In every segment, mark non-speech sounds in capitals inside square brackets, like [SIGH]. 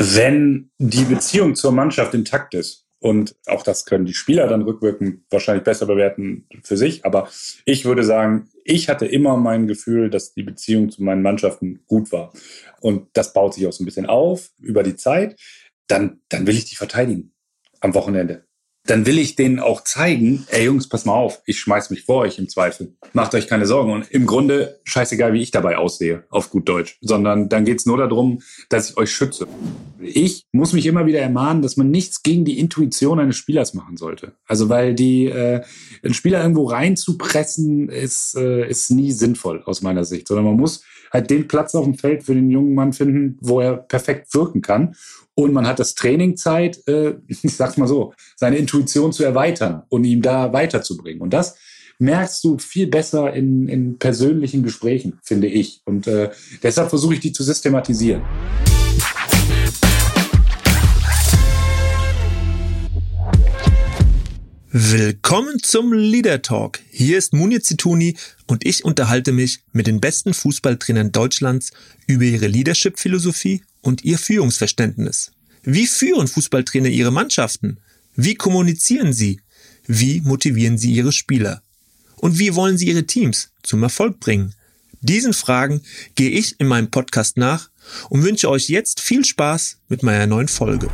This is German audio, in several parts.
Wenn die Beziehung zur Mannschaft intakt ist, und auch das können die Spieler dann rückwirkend wahrscheinlich besser bewerten für sich. Aber ich würde sagen, ich hatte immer mein Gefühl, dass die Beziehung zu meinen Mannschaften gut war. Und das baut sich auch so ein bisschen auf über die Zeit. Dann, dann will ich die verteidigen am Wochenende dann will ich denen auch zeigen, ey Jungs, pass mal auf, ich schmeiß mich vor euch im Zweifel. Macht euch keine Sorgen. Und im Grunde scheißegal, wie ich dabei aussehe, auf gut Deutsch. Sondern dann geht's nur darum, dass ich euch schütze. Ich muss mich immer wieder ermahnen, dass man nichts gegen die Intuition eines Spielers machen sollte. Also weil die äh, einen Spieler irgendwo reinzupressen, ist, äh, ist nie sinnvoll aus meiner Sicht. Sondern man muss halt den Platz auf dem Feld für den jungen Mann finden, wo er perfekt wirken kann. Und man hat das Training Zeit, äh, [LAUGHS] ich sag's mal so, seine Intuition zu erweitern und ihm da weiterzubringen. Und das merkst du viel besser in, in persönlichen Gesprächen, finde ich. Und äh, deshalb versuche ich die zu systematisieren. Willkommen zum Leader Talk. Hier ist Munir Zituni und ich unterhalte mich mit den besten Fußballtrainern Deutschlands über ihre Leadership-Philosophie und ihr Führungsverständnis. Wie führen Fußballtrainer ihre Mannschaften? Wie kommunizieren sie? Wie motivieren sie ihre Spieler? Und wie wollen sie ihre Teams zum Erfolg bringen? Diesen Fragen gehe ich in meinem Podcast nach und wünsche euch jetzt viel Spaß mit meiner neuen Folge.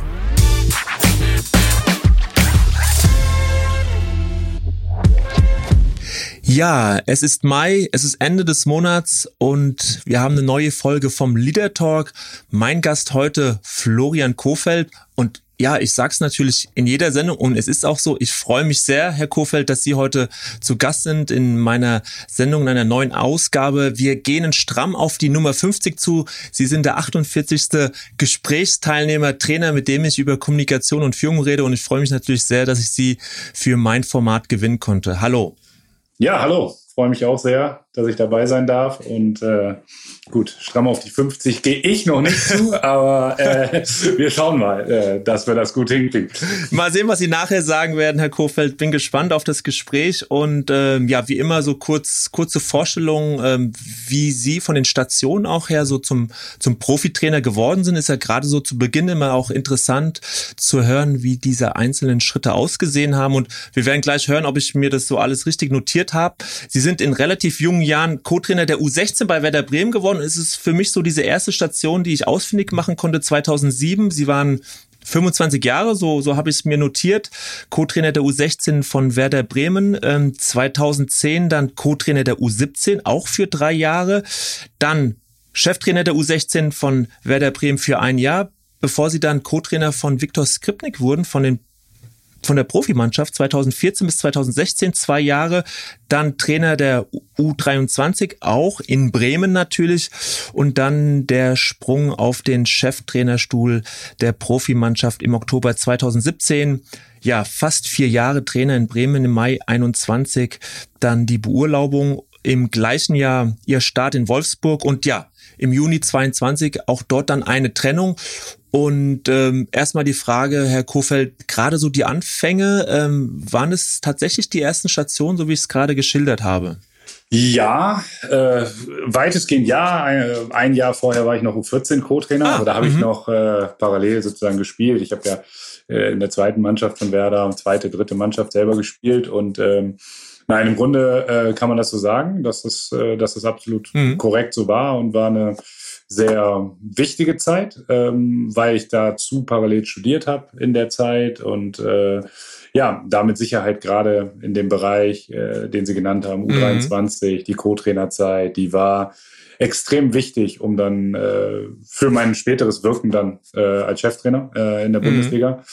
Ja, es ist Mai, es ist Ende des Monats und wir haben eine neue Folge vom Leader Talk. Mein Gast heute Florian Kofeld und ja, ich sag's natürlich in jeder Sendung und es ist auch so, ich freue mich sehr, Herr Kofeld, dass Sie heute zu Gast sind in meiner Sendung, in einer neuen Ausgabe. Wir gehen stramm auf die Nummer 50 zu. Sie sind der 48. Gesprächsteilnehmer, Trainer, mit dem ich über Kommunikation und Führung rede und ich freue mich natürlich sehr, dass ich Sie für mein Format gewinnen konnte. Hallo. Ja, hallo. Freue mich auch sehr, dass ich dabei sein darf. Und äh, gut, stramm auf die 50 gehe ich noch nicht zu, [LAUGHS] aber äh, wir schauen mal, äh, dass wir das gut hinkriegen. Mal sehen, was Sie nachher sagen werden, Herr Kofeld. Bin gespannt auf das Gespräch und ähm, ja, wie immer so kurz kurze Vorstellung, ähm, wie Sie von den Stationen auch her so zum zum Profitrainer geworden sind. Ist ja gerade so zu Beginn immer auch interessant zu hören, wie diese einzelnen Schritte ausgesehen haben. Und wir werden gleich hören, ob ich mir das so alles richtig notiert habe. Sie sind in relativ jungen Jahren Co-Trainer der U16 bei Werder Bremen geworden. Es ist für mich so diese erste Station, die ich ausfindig machen konnte 2007. Sie waren 25 Jahre, so, so habe ich es mir notiert. Co-Trainer der U16 von Werder Bremen. Ähm, 2010 dann Co-Trainer der U17, auch für drei Jahre. Dann Cheftrainer der U16 von Werder Bremen für ein Jahr, bevor sie dann Co-Trainer von Viktor Skripnik wurden, von den von der Profimannschaft 2014 bis 2016 zwei Jahre, dann Trainer der U23 auch in Bremen natürlich und dann der Sprung auf den Cheftrainerstuhl der Profimannschaft im Oktober 2017. Ja, fast vier Jahre Trainer in Bremen im Mai 21, dann die Beurlaubung im gleichen Jahr ihr Start in Wolfsburg und ja, im Juni 22 auch dort dann eine Trennung und ähm, erstmal die Frage, Herr Kofeld, gerade so die Anfänge, ähm, waren es tatsächlich die ersten Stationen, so wie ich es gerade geschildert habe? Ja, äh, weitestgehend ja. Ein, ein, Jahr vorher war ich noch U14-Co-Trainer, ah, aber da habe ich mhm. noch äh, parallel sozusagen gespielt. Ich habe ja äh, in der zweiten Mannschaft von Werder, zweite, dritte Mannschaft selber gespielt und ähm, Nein, im Grunde äh, kann man das so sagen, dass das, äh, dass das absolut mhm. korrekt so war und war eine sehr wichtige Zeit, ähm, weil ich dazu parallel studiert habe in der Zeit und äh, ja, da mit Sicherheit gerade in dem Bereich, äh, den Sie genannt haben, U23, mhm. die Co-Trainerzeit, die war extrem wichtig, um dann äh, für mein späteres Wirken dann äh, als Cheftrainer äh, in der mhm. Bundesliga.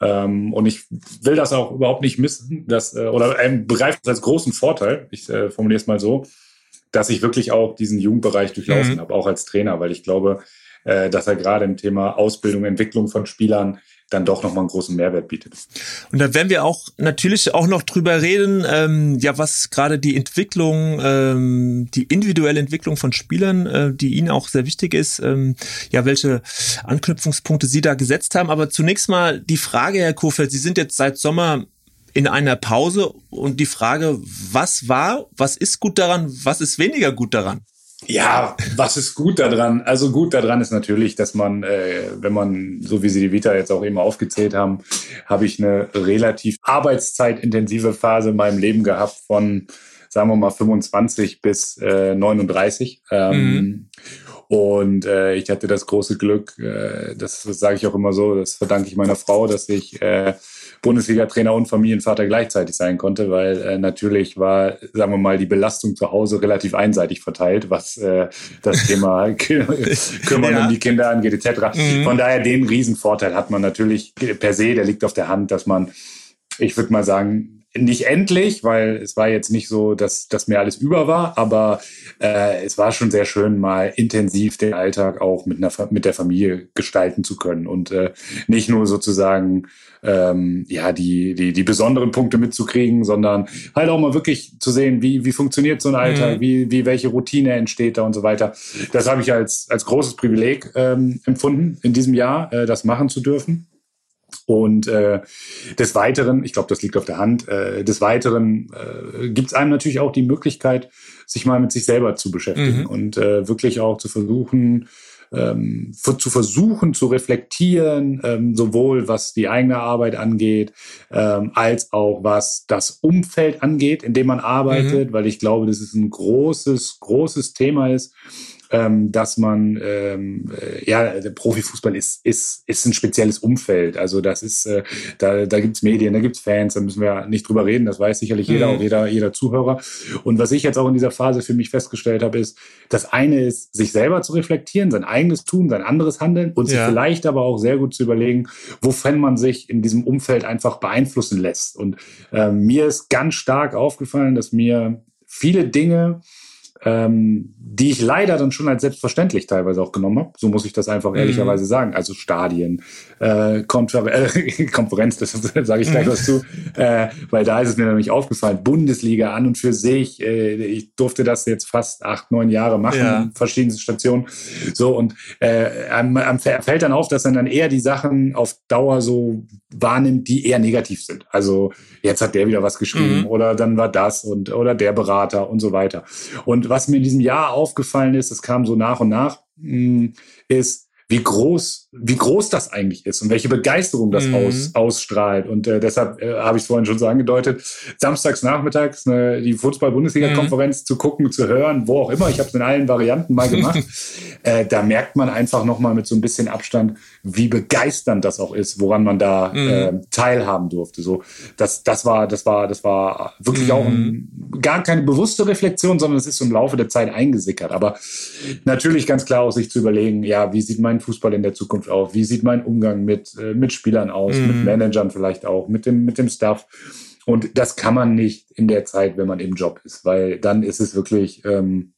Ähm, und ich will das auch überhaupt nicht missen, dass, äh, oder ähm, begreife es als großen Vorteil, ich äh, formuliere es mal so, dass ich wirklich auch diesen Jugendbereich durchlaufen mhm. habe, auch als Trainer, weil ich glaube, äh, dass er gerade im Thema Ausbildung, Entwicklung von Spielern dann doch nochmal einen großen Mehrwert bietet. Und da werden wir auch natürlich auch noch drüber reden, ähm, ja, was gerade die Entwicklung, ähm, die individuelle Entwicklung von Spielern, äh, die Ihnen auch sehr wichtig ist, ähm, ja, welche Anknüpfungspunkte Sie da gesetzt haben. Aber zunächst mal die Frage, Herr Kofeld, Sie sind jetzt seit Sommer in einer Pause und die Frage, was war, was ist gut daran, was ist weniger gut daran? Ja, was ist gut daran? Also gut daran ist natürlich, dass man, äh, wenn man, so wie Sie die Vita jetzt auch eben aufgezählt haben, habe ich eine relativ arbeitszeitintensive Phase in meinem Leben gehabt von, sagen wir mal, 25 bis äh, 39. Ähm, mhm. Und äh, ich hatte das große Glück, äh, das, das sage ich auch immer so, das verdanke ich meiner Frau, dass ich äh, Bundesliga-Trainer und Familienvater gleichzeitig sein konnte, weil äh, natürlich war, sagen wir mal, die Belastung zu Hause relativ einseitig verteilt, was äh, das [LAUGHS] Thema Kümmern ja. um die Kinder angeht, etc. Mhm. Von daher den Riesenvorteil hat man natürlich per se, der liegt auf der Hand, dass man, ich würde mal sagen, nicht endlich, weil es war jetzt nicht so, dass, dass mir alles über war, aber äh, es war schon sehr schön, mal intensiv den Alltag auch mit, einer, mit der Familie gestalten zu können und äh, nicht nur sozusagen ähm, ja die, die, die besonderen Punkte mitzukriegen, sondern halt auch mal wirklich zu sehen, wie, wie funktioniert so ein Alltag, mhm. wie, wie welche Routine entsteht da und so weiter. Das habe ich als, als großes Privileg ähm, empfunden, in diesem Jahr äh, das machen zu dürfen. Und äh, des Weiteren, ich glaube, das liegt auf der Hand, äh, des Weiteren äh, gibt es einem natürlich auch die Möglichkeit, sich mal mit sich selber zu beschäftigen mhm. und äh, wirklich auch zu versuchen, ähm, zu versuchen zu reflektieren, ähm, sowohl was die eigene Arbeit angeht, ähm, als auch was das Umfeld angeht, in dem man arbeitet, mhm. weil ich glaube, das ist ein großes, großes Thema ist ähm, dass man, ähm, äh, ja, der Profifußball ist, ist, ist ein spezielles Umfeld. Also das ist, äh, da, da gibt's Medien, da gibt's Fans, da müssen wir nicht drüber reden, das weiß sicherlich jeder, mhm. auch jeder, jeder Zuhörer. Und was ich jetzt auch in dieser Phase für mich festgestellt habe, ist, das eine ist, sich selber zu reflektieren, sein eigenes Tun, sein anderes Handeln und ja. sich vielleicht aber auch sehr gut zu überlegen, wofern man sich in diesem Umfeld einfach beeinflussen lässt. Und ähm, mir ist ganz stark aufgefallen, dass mir viele Dinge, ähm, die ich leider dann schon als selbstverständlich teilweise auch genommen habe. So muss ich das einfach mhm. ehrlicherweise sagen. Also Stadien, äh, Konfer äh, [LAUGHS] Konferenz, das [LAUGHS] sage ich gleich mhm. was zu, äh, weil da ist es mir nämlich aufgefallen. Bundesliga an und für sich. Äh, ich durfte das jetzt fast acht, neun Jahre machen, ja. verschiedene Stationen. So und äh, einem, einem fällt dann auf, dass man dann eher die Sachen auf Dauer so wahrnimmt, die eher negativ sind. Also jetzt hat der wieder was geschrieben mhm. oder dann war das und oder der Berater und so weiter. Und was mir in diesem Jahr aufgefallen ist, es kam so nach und nach, mm, ist, wie groß, wie groß das eigentlich ist und welche Begeisterung das mhm. aus, ausstrahlt. Und äh, deshalb äh, habe ich es vorhin schon so angedeutet, samstags nachmittags eine, die Fußball-Bundesliga-Konferenz mhm. zu gucken, zu hören, wo auch immer. Ich habe es in allen Varianten mal gemacht. [LAUGHS] äh, da merkt man einfach nochmal mit so ein bisschen Abstand, wie begeisternd das auch ist, woran man da mhm. äh, teilhaben durfte. So, das, das war, das war, das war wirklich mhm. auch ein, gar keine bewusste Reflexion, sondern es ist im Laufe der Zeit eingesickert. Aber natürlich ganz klar auch sich zu überlegen, ja, wie sieht mein Fußball in der Zukunft aus? Wie sieht mein Umgang mit, äh, mit Spielern aus, mhm. mit Managern vielleicht auch, mit dem, mit dem Staff? Und das kann man nicht in der Zeit, wenn man im Job ist, weil dann ist es wirklich, ähm,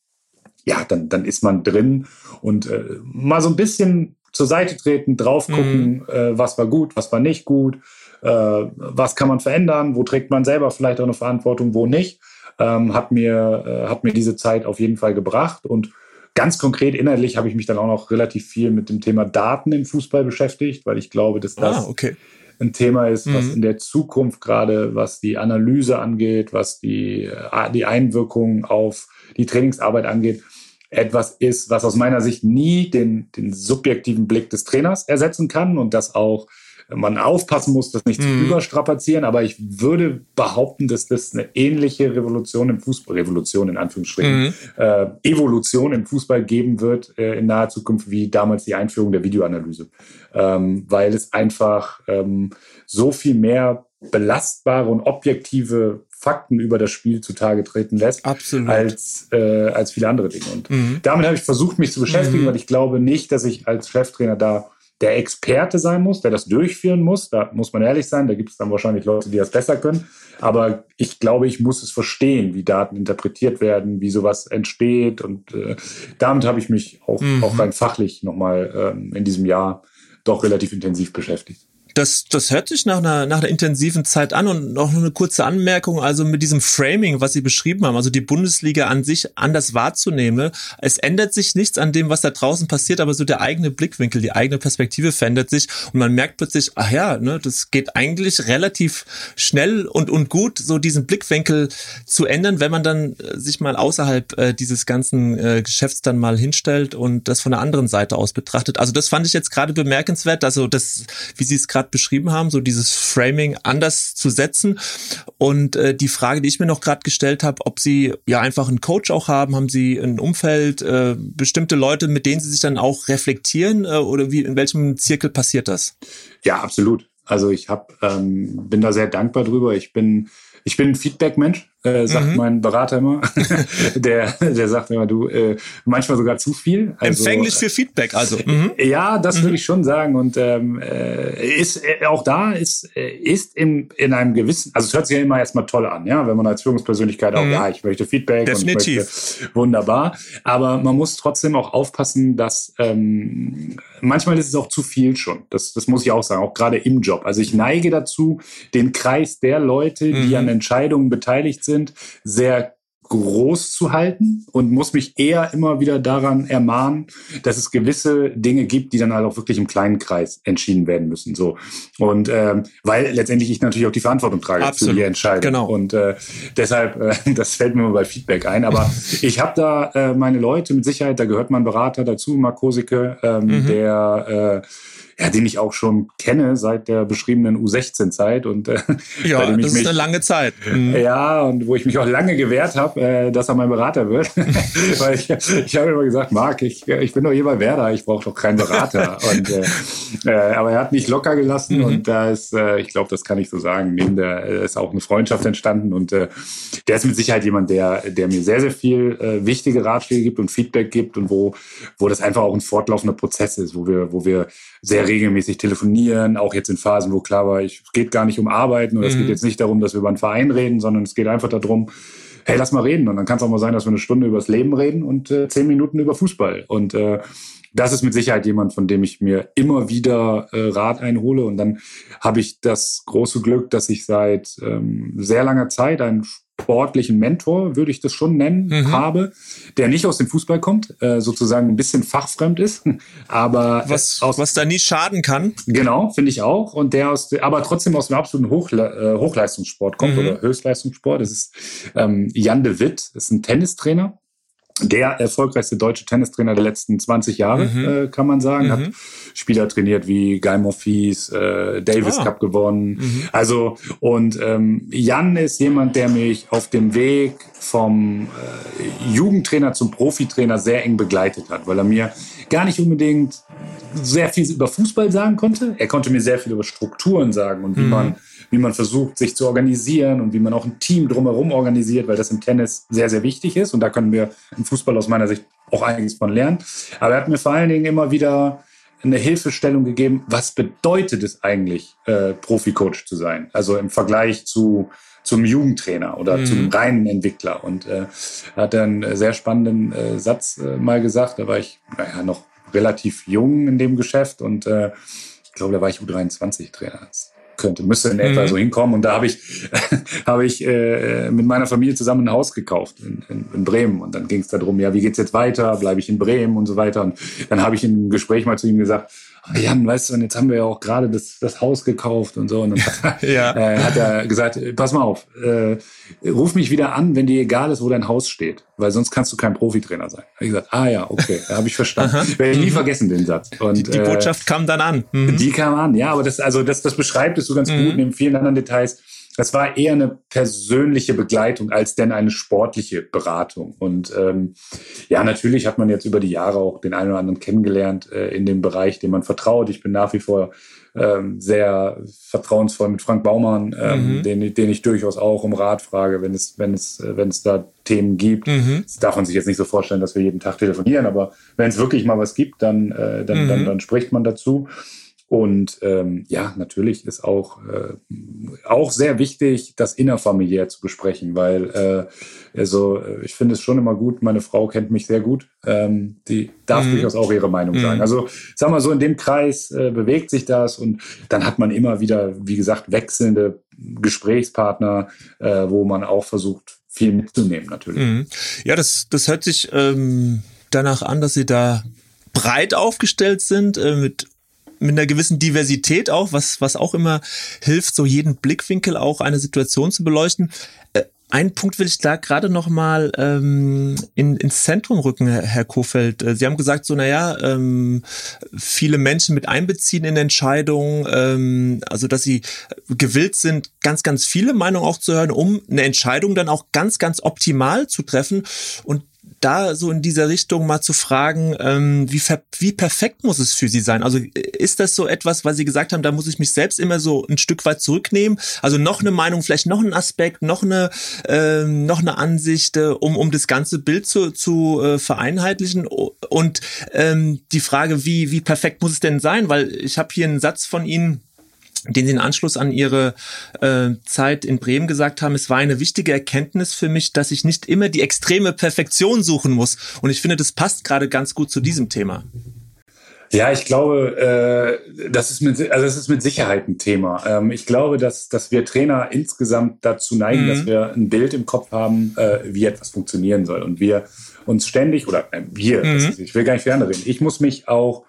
ja, dann, dann ist man drin und äh, mal so ein bisschen zur Seite treten, drauf gucken, mhm. äh, was war gut, was war nicht gut, äh, was kann man verändern, wo trägt man selber vielleicht auch eine Verantwortung, wo nicht, ähm, hat, mir, äh, hat mir diese Zeit auf jeden Fall gebracht. Und ganz konkret inhaltlich habe ich mich dann auch noch relativ viel mit dem Thema Daten im Fußball beschäftigt, weil ich glaube, dass das ah, okay. ein Thema ist, was mhm. in der Zukunft gerade, was die Analyse angeht, was die, äh, die Einwirkung auf die Trainingsarbeit angeht, etwas ist, was aus meiner Sicht nie den, den subjektiven Blick des Trainers ersetzen kann und das auch man aufpassen muss, das nicht mhm. zu überstrapazieren, aber ich würde behaupten, dass das eine ähnliche Revolution im Fußball, Revolution in Anführungsstrichen, mhm. äh, Evolution im Fußball geben wird äh, in naher Zukunft wie damals die Einführung der Videoanalyse, ähm, weil es einfach ähm, so viel mehr belastbare und objektive Fakten über das Spiel zutage treten lässt, Absolut. als äh, als viele andere Dinge. Und mhm. damit habe ich versucht, mich zu beschäftigen, mhm. weil ich glaube nicht, dass ich als Cheftrainer da der Experte sein muss, der das durchführen muss. Da muss man ehrlich sein, da gibt es dann wahrscheinlich Leute, die das besser können. Aber ich glaube, ich muss es verstehen, wie Daten interpretiert werden, wie sowas entsteht. Und äh, damit habe ich mich auch, mhm. auch rein fachlich nochmal ähm, in diesem Jahr doch relativ intensiv beschäftigt. Das, das hört sich nach einer, nach einer intensiven Zeit an und noch eine kurze Anmerkung, also mit diesem Framing, was Sie beschrieben haben, also die Bundesliga an sich anders wahrzunehmen. Es ändert sich nichts an dem, was da draußen passiert, aber so der eigene Blickwinkel, die eigene Perspektive verändert sich und man merkt plötzlich, ach ja, ne, das geht eigentlich relativ schnell und, und gut, so diesen Blickwinkel zu ändern, wenn man dann äh, sich mal außerhalb äh, dieses ganzen äh, Geschäfts dann mal hinstellt und das von der anderen Seite aus betrachtet. Also das fand ich jetzt gerade bemerkenswert, also das, wie Sie es gerade gerade beschrieben haben, so dieses Framing anders zu setzen. Und äh, die Frage, die ich mir noch gerade gestellt habe, ob Sie ja einfach einen Coach auch haben, haben Sie ein Umfeld, äh, bestimmte Leute, mit denen Sie sich dann auch reflektieren äh, oder wie in welchem Zirkel passiert das? Ja, absolut. Also ich hab, ähm, bin da sehr dankbar drüber. Ich bin ich bin ein Feedback-Mensch äh, sagt mhm. mein Berater immer. [LAUGHS] der, der sagt immer, du, äh, manchmal sogar zu viel. Also, Empfänglich für Feedback, also. Mhm. Ja, das mhm. würde ich schon sagen. Und ähm, äh, ist äh, auch da ist, äh, ist im, in einem gewissen, also es hört sich ja immer erstmal toll an, ja, wenn man als Führungspersönlichkeit auch, mhm. ja, ich möchte Feedback Definitiv. und ich möchte, wunderbar. Aber man muss trotzdem auch aufpassen, dass ähm, manchmal ist es auch zu viel schon. Das, das muss ich auch sagen, auch gerade im Job. Also ich neige dazu, den Kreis der Leute, die mhm. an Entscheidungen beteiligt sind, sind, sehr groß zu halten und muss mich eher immer wieder daran ermahnen, dass es gewisse Dinge gibt, die dann halt auch wirklich im kleinen Kreis entschieden werden müssen. So und ähm, weil letztendlich ich natürlich auch die Verantwortung trage Absolut. für die Entscheidung. Genau. Und äh, deshalb, äh, [LAUGHS] das fällt mir mal bei Feedback ein. Aber [LAUGHS] ich habe da äh, meine Leute mit Sicherheit. Da gehört mein Berater dazu, Mark Kosicke, ähm, mhm. der äh, ja, den ich auch schon kenne seit der beschriebenen U16-Zeit und äh, ja, das ist mich, eine lange Zeit. Mhm. Ja, und wo ich mich auch lange gewehrt habe, äh, dass er mein Berater wird, [LAUGHS] weil ich, ich habe immer gesagt, Marc, ich, ich bin doch hier bei Werder, ich brauche doch keinen Berater. [LAUGHS] und, äh, äh, aber er hat mich locker gelassen mhm. und da ist, äh, ich glaube, das kann ich so sagen, neben der äh, ist auch eine Freundschaft entstanden und äh, der ist mit Sicherheit jemand, der, der mir sehr, sehr viel äh, wichtige Ratschläge gibt und Feedback gibt und wo, wo das einfach auch ein fortlaufender Prozess ist, wo wir, wo wir sehr regelmäßig telefonieren, auch jetzt in Phasen, wo klar war, ich, es geht gar nicht um Arbeiten oder mhm. es geht mhm. jetzt nicht darum, dass wir über einen Verein reden, sondern es geht einfach darum, hey, lass mal reden. Und dann kann es auch mal sein, dass wir eine Stunde über das Leben reden und äh, zehn Minuten über Fußball. Und äh, das ist mit Sicherheit jemand, von dem ich mir immer wieder äh, Rat einhole. Und dann habe ich das große Glück, dass ich seit ähm, sehr langer Zeit einen sportlichen Mentor, würde ich das schon nennen, mhm. habe, der nicht aus dem Fußball kommt, äh, sozusagen ein bisschen fachfremd ist, [LAUGHS] aber was, aus, was da nie schaden kann. Genau, finde ich auch. Und der aus, aber trotzdem aus dem absoluten Hochle äh, Hochleistungssport kommt mhm. oder Höchstleistungssport. Das ist ähm, Jan de Witt, ist ein Tennistrainer der erfolgreichste deutsche Tennistrainer der letzten 20 Jahre, mhm. äh, kann man sagen. Mhm. Hat Spieler trainiert wie Guy Monfils, äh, Davis ah. Cup gewonnen. Mhm. Also, und ähm, Jan ist jemand, der mich auf dem Weg vom äh, Jugendtrainer zum Profitrainer sehr eng begleitet hat, weil er mir gar nicht unbedingt sehr viel über Fußball sagen konnte. Er konnte mir sehr viel über Strukturen sagen und wie mhm. man wie man versucht, sich zu organisieren und wie man auch ein Team drumherum organisiert, weil das im Tennis sehr, sehr wichtig ist. Und da können wir im Fußball aus meiner Sicht auch einiges von lernen. Aber er hat mir vor allen Dingen immer wieder eine Hilfestellung gegeben, was bedeutet es eigentlich, äh, Profi-Coach zu sein? Also im Vergleich zu zum Jugendtrainer oder mhm. zum reinen Entwickler. Und äh, hat einen sehr spannenden äh, Satz äh, mal gesagt. Da war ich naja, noch relativ jung in dem Geschäft und äh, ich glaube, da war ich U23-Trainer könnte, müsste in etwa mhm. so hinkommen. Und da habe ich, [LAUGHS] habe ich äh, mit meiner Familie zusammen ein Haus gekauft in, in, in Bremen. Und dann ging es darum, ja, wie geht's jetzt weiter? Bleibe ich in Bremen und so weiter. Und dann habe ich im Gespräch mal zu ihm gesagt, Jan, weißt du, und jetzt haben wir ja auch gerade das, das Haus gekauft und so. Und dann hat, [LAUGHS] ja. äh, hat er gesagt, pass mal auf, äh, ruf mich wieder an, wenn dir egal ist, wo dein Haus steht, weil sonst kannst du kein Profitrainer sein. Hab ich gesagt, ah ja, okay, habe ich verstanden. Werde ich nie mhm. vergessen, den Satz. Und, die, die äh, Botschaft kam dann an. Mhm. Die kam an, ja, aber das, also das, das beschreibt es so ganz mhm. gut neben vielen anderen Details das war eher eine persönliche Begleitung als denn eine sportliche Beratung. Und ähm, ja, natürlich hat man jetzt über die Jahre auch den einen oder anderen kennengelernt äh, in dem Bereich, dem man vertraut. Ich bin nach wie vor ähm, sehr vertrauensvoll mit Frank Baumann, ähm, mhm. den, den ich durchaus auch um Rat frage, wenn es, wenn es, äh, wenn es da Themen gibt. Mhm. Das darf man sich jetzt nicht so vorstellen, dass wir jeden Tag telefonieren, aber wenn es wirklich mal was gibt, dann, äh, dann, mhm. dann, dann spricht man dazu. Und ähm, ja, natürlich ist auch, äh, auch sehr wichtig, das innerfamiliär zu besprechen, weil äh, also äh, ich finde es schon immer gut, meine Frau kennt mich sehr gut, ähm, die darf mhm. durchaus auch ihre Meinung mhm. sagen. Also sag mal so, in dem Kreis äh, bewegt sich das und dann hat man immer wieder, wie gesagt, wechselnde Gesprächspartner, äh, wo man auch versucht, viel mitzunehmen natürlich. Mhm. Ja, das, das hört sich ähm, danach an, dass Sie da breit aufgestellt sind, äh, mit mit einer gewissen Diversität auch, was, was auch immer hilft, so jeden Blickwinkel auch eine Situation zu beleuchten. Äh, ein Punkt will ich da gerade noch mal ähm, in, ins Zentrum rücken, Herr Kofeld. Äh, Sie haben gesagt, so naja, ähm, viele Menschen mit einbeziehen in Entscheidungen, ähm, also dass Sie gewillt sind, ganz, ganz viele Meinungen auch zu hören, um eine Entscheidung dann auch ganz, ganz optimal zu treffen. Und da so in dieser Richtung mal zu fragen, ähm, wie, wie perfekt muss es für Sie sein? Also ist das so etwas, weil Sie gesagt haben, da muss ich mich selbst immer so ein Stück weit zurücknehmen? Also noch eine Meinung, vielleicht noch ein Aspekt, noch eine, äh, noch eine Ansicht, äh, um, um das ganze Bild zu, zu äh, vereinheitlichen? Und ähm, die Frage, wie, wie perfekt muss es denn sein? Weil ich habe hier einen Satz von Ihnen, den Sie in Anschluss an Ihre äh, Zeit in Bremen gesagt haben, es war eine wichtige Erkenntnis für mich, dass ich nicht immer die extreme Perfektion suchen muss. Und ich finde, das passt gerade ganz gut zu diesem Thema. Ja, ich glaube, äh, das ist mit, also das ist mit Sicherheit ein Thema. Ähm, ich glaube, dass, dass wir Trainer insgesamt dazu neigen, mhm. dass wir ein Bild im Kopf haben, äh, wie etwas funktionieren soll. Und wir uns ständig, oder äh, wir, mhm. ist, ich will gar nicht für andere reden, ich muss mich auch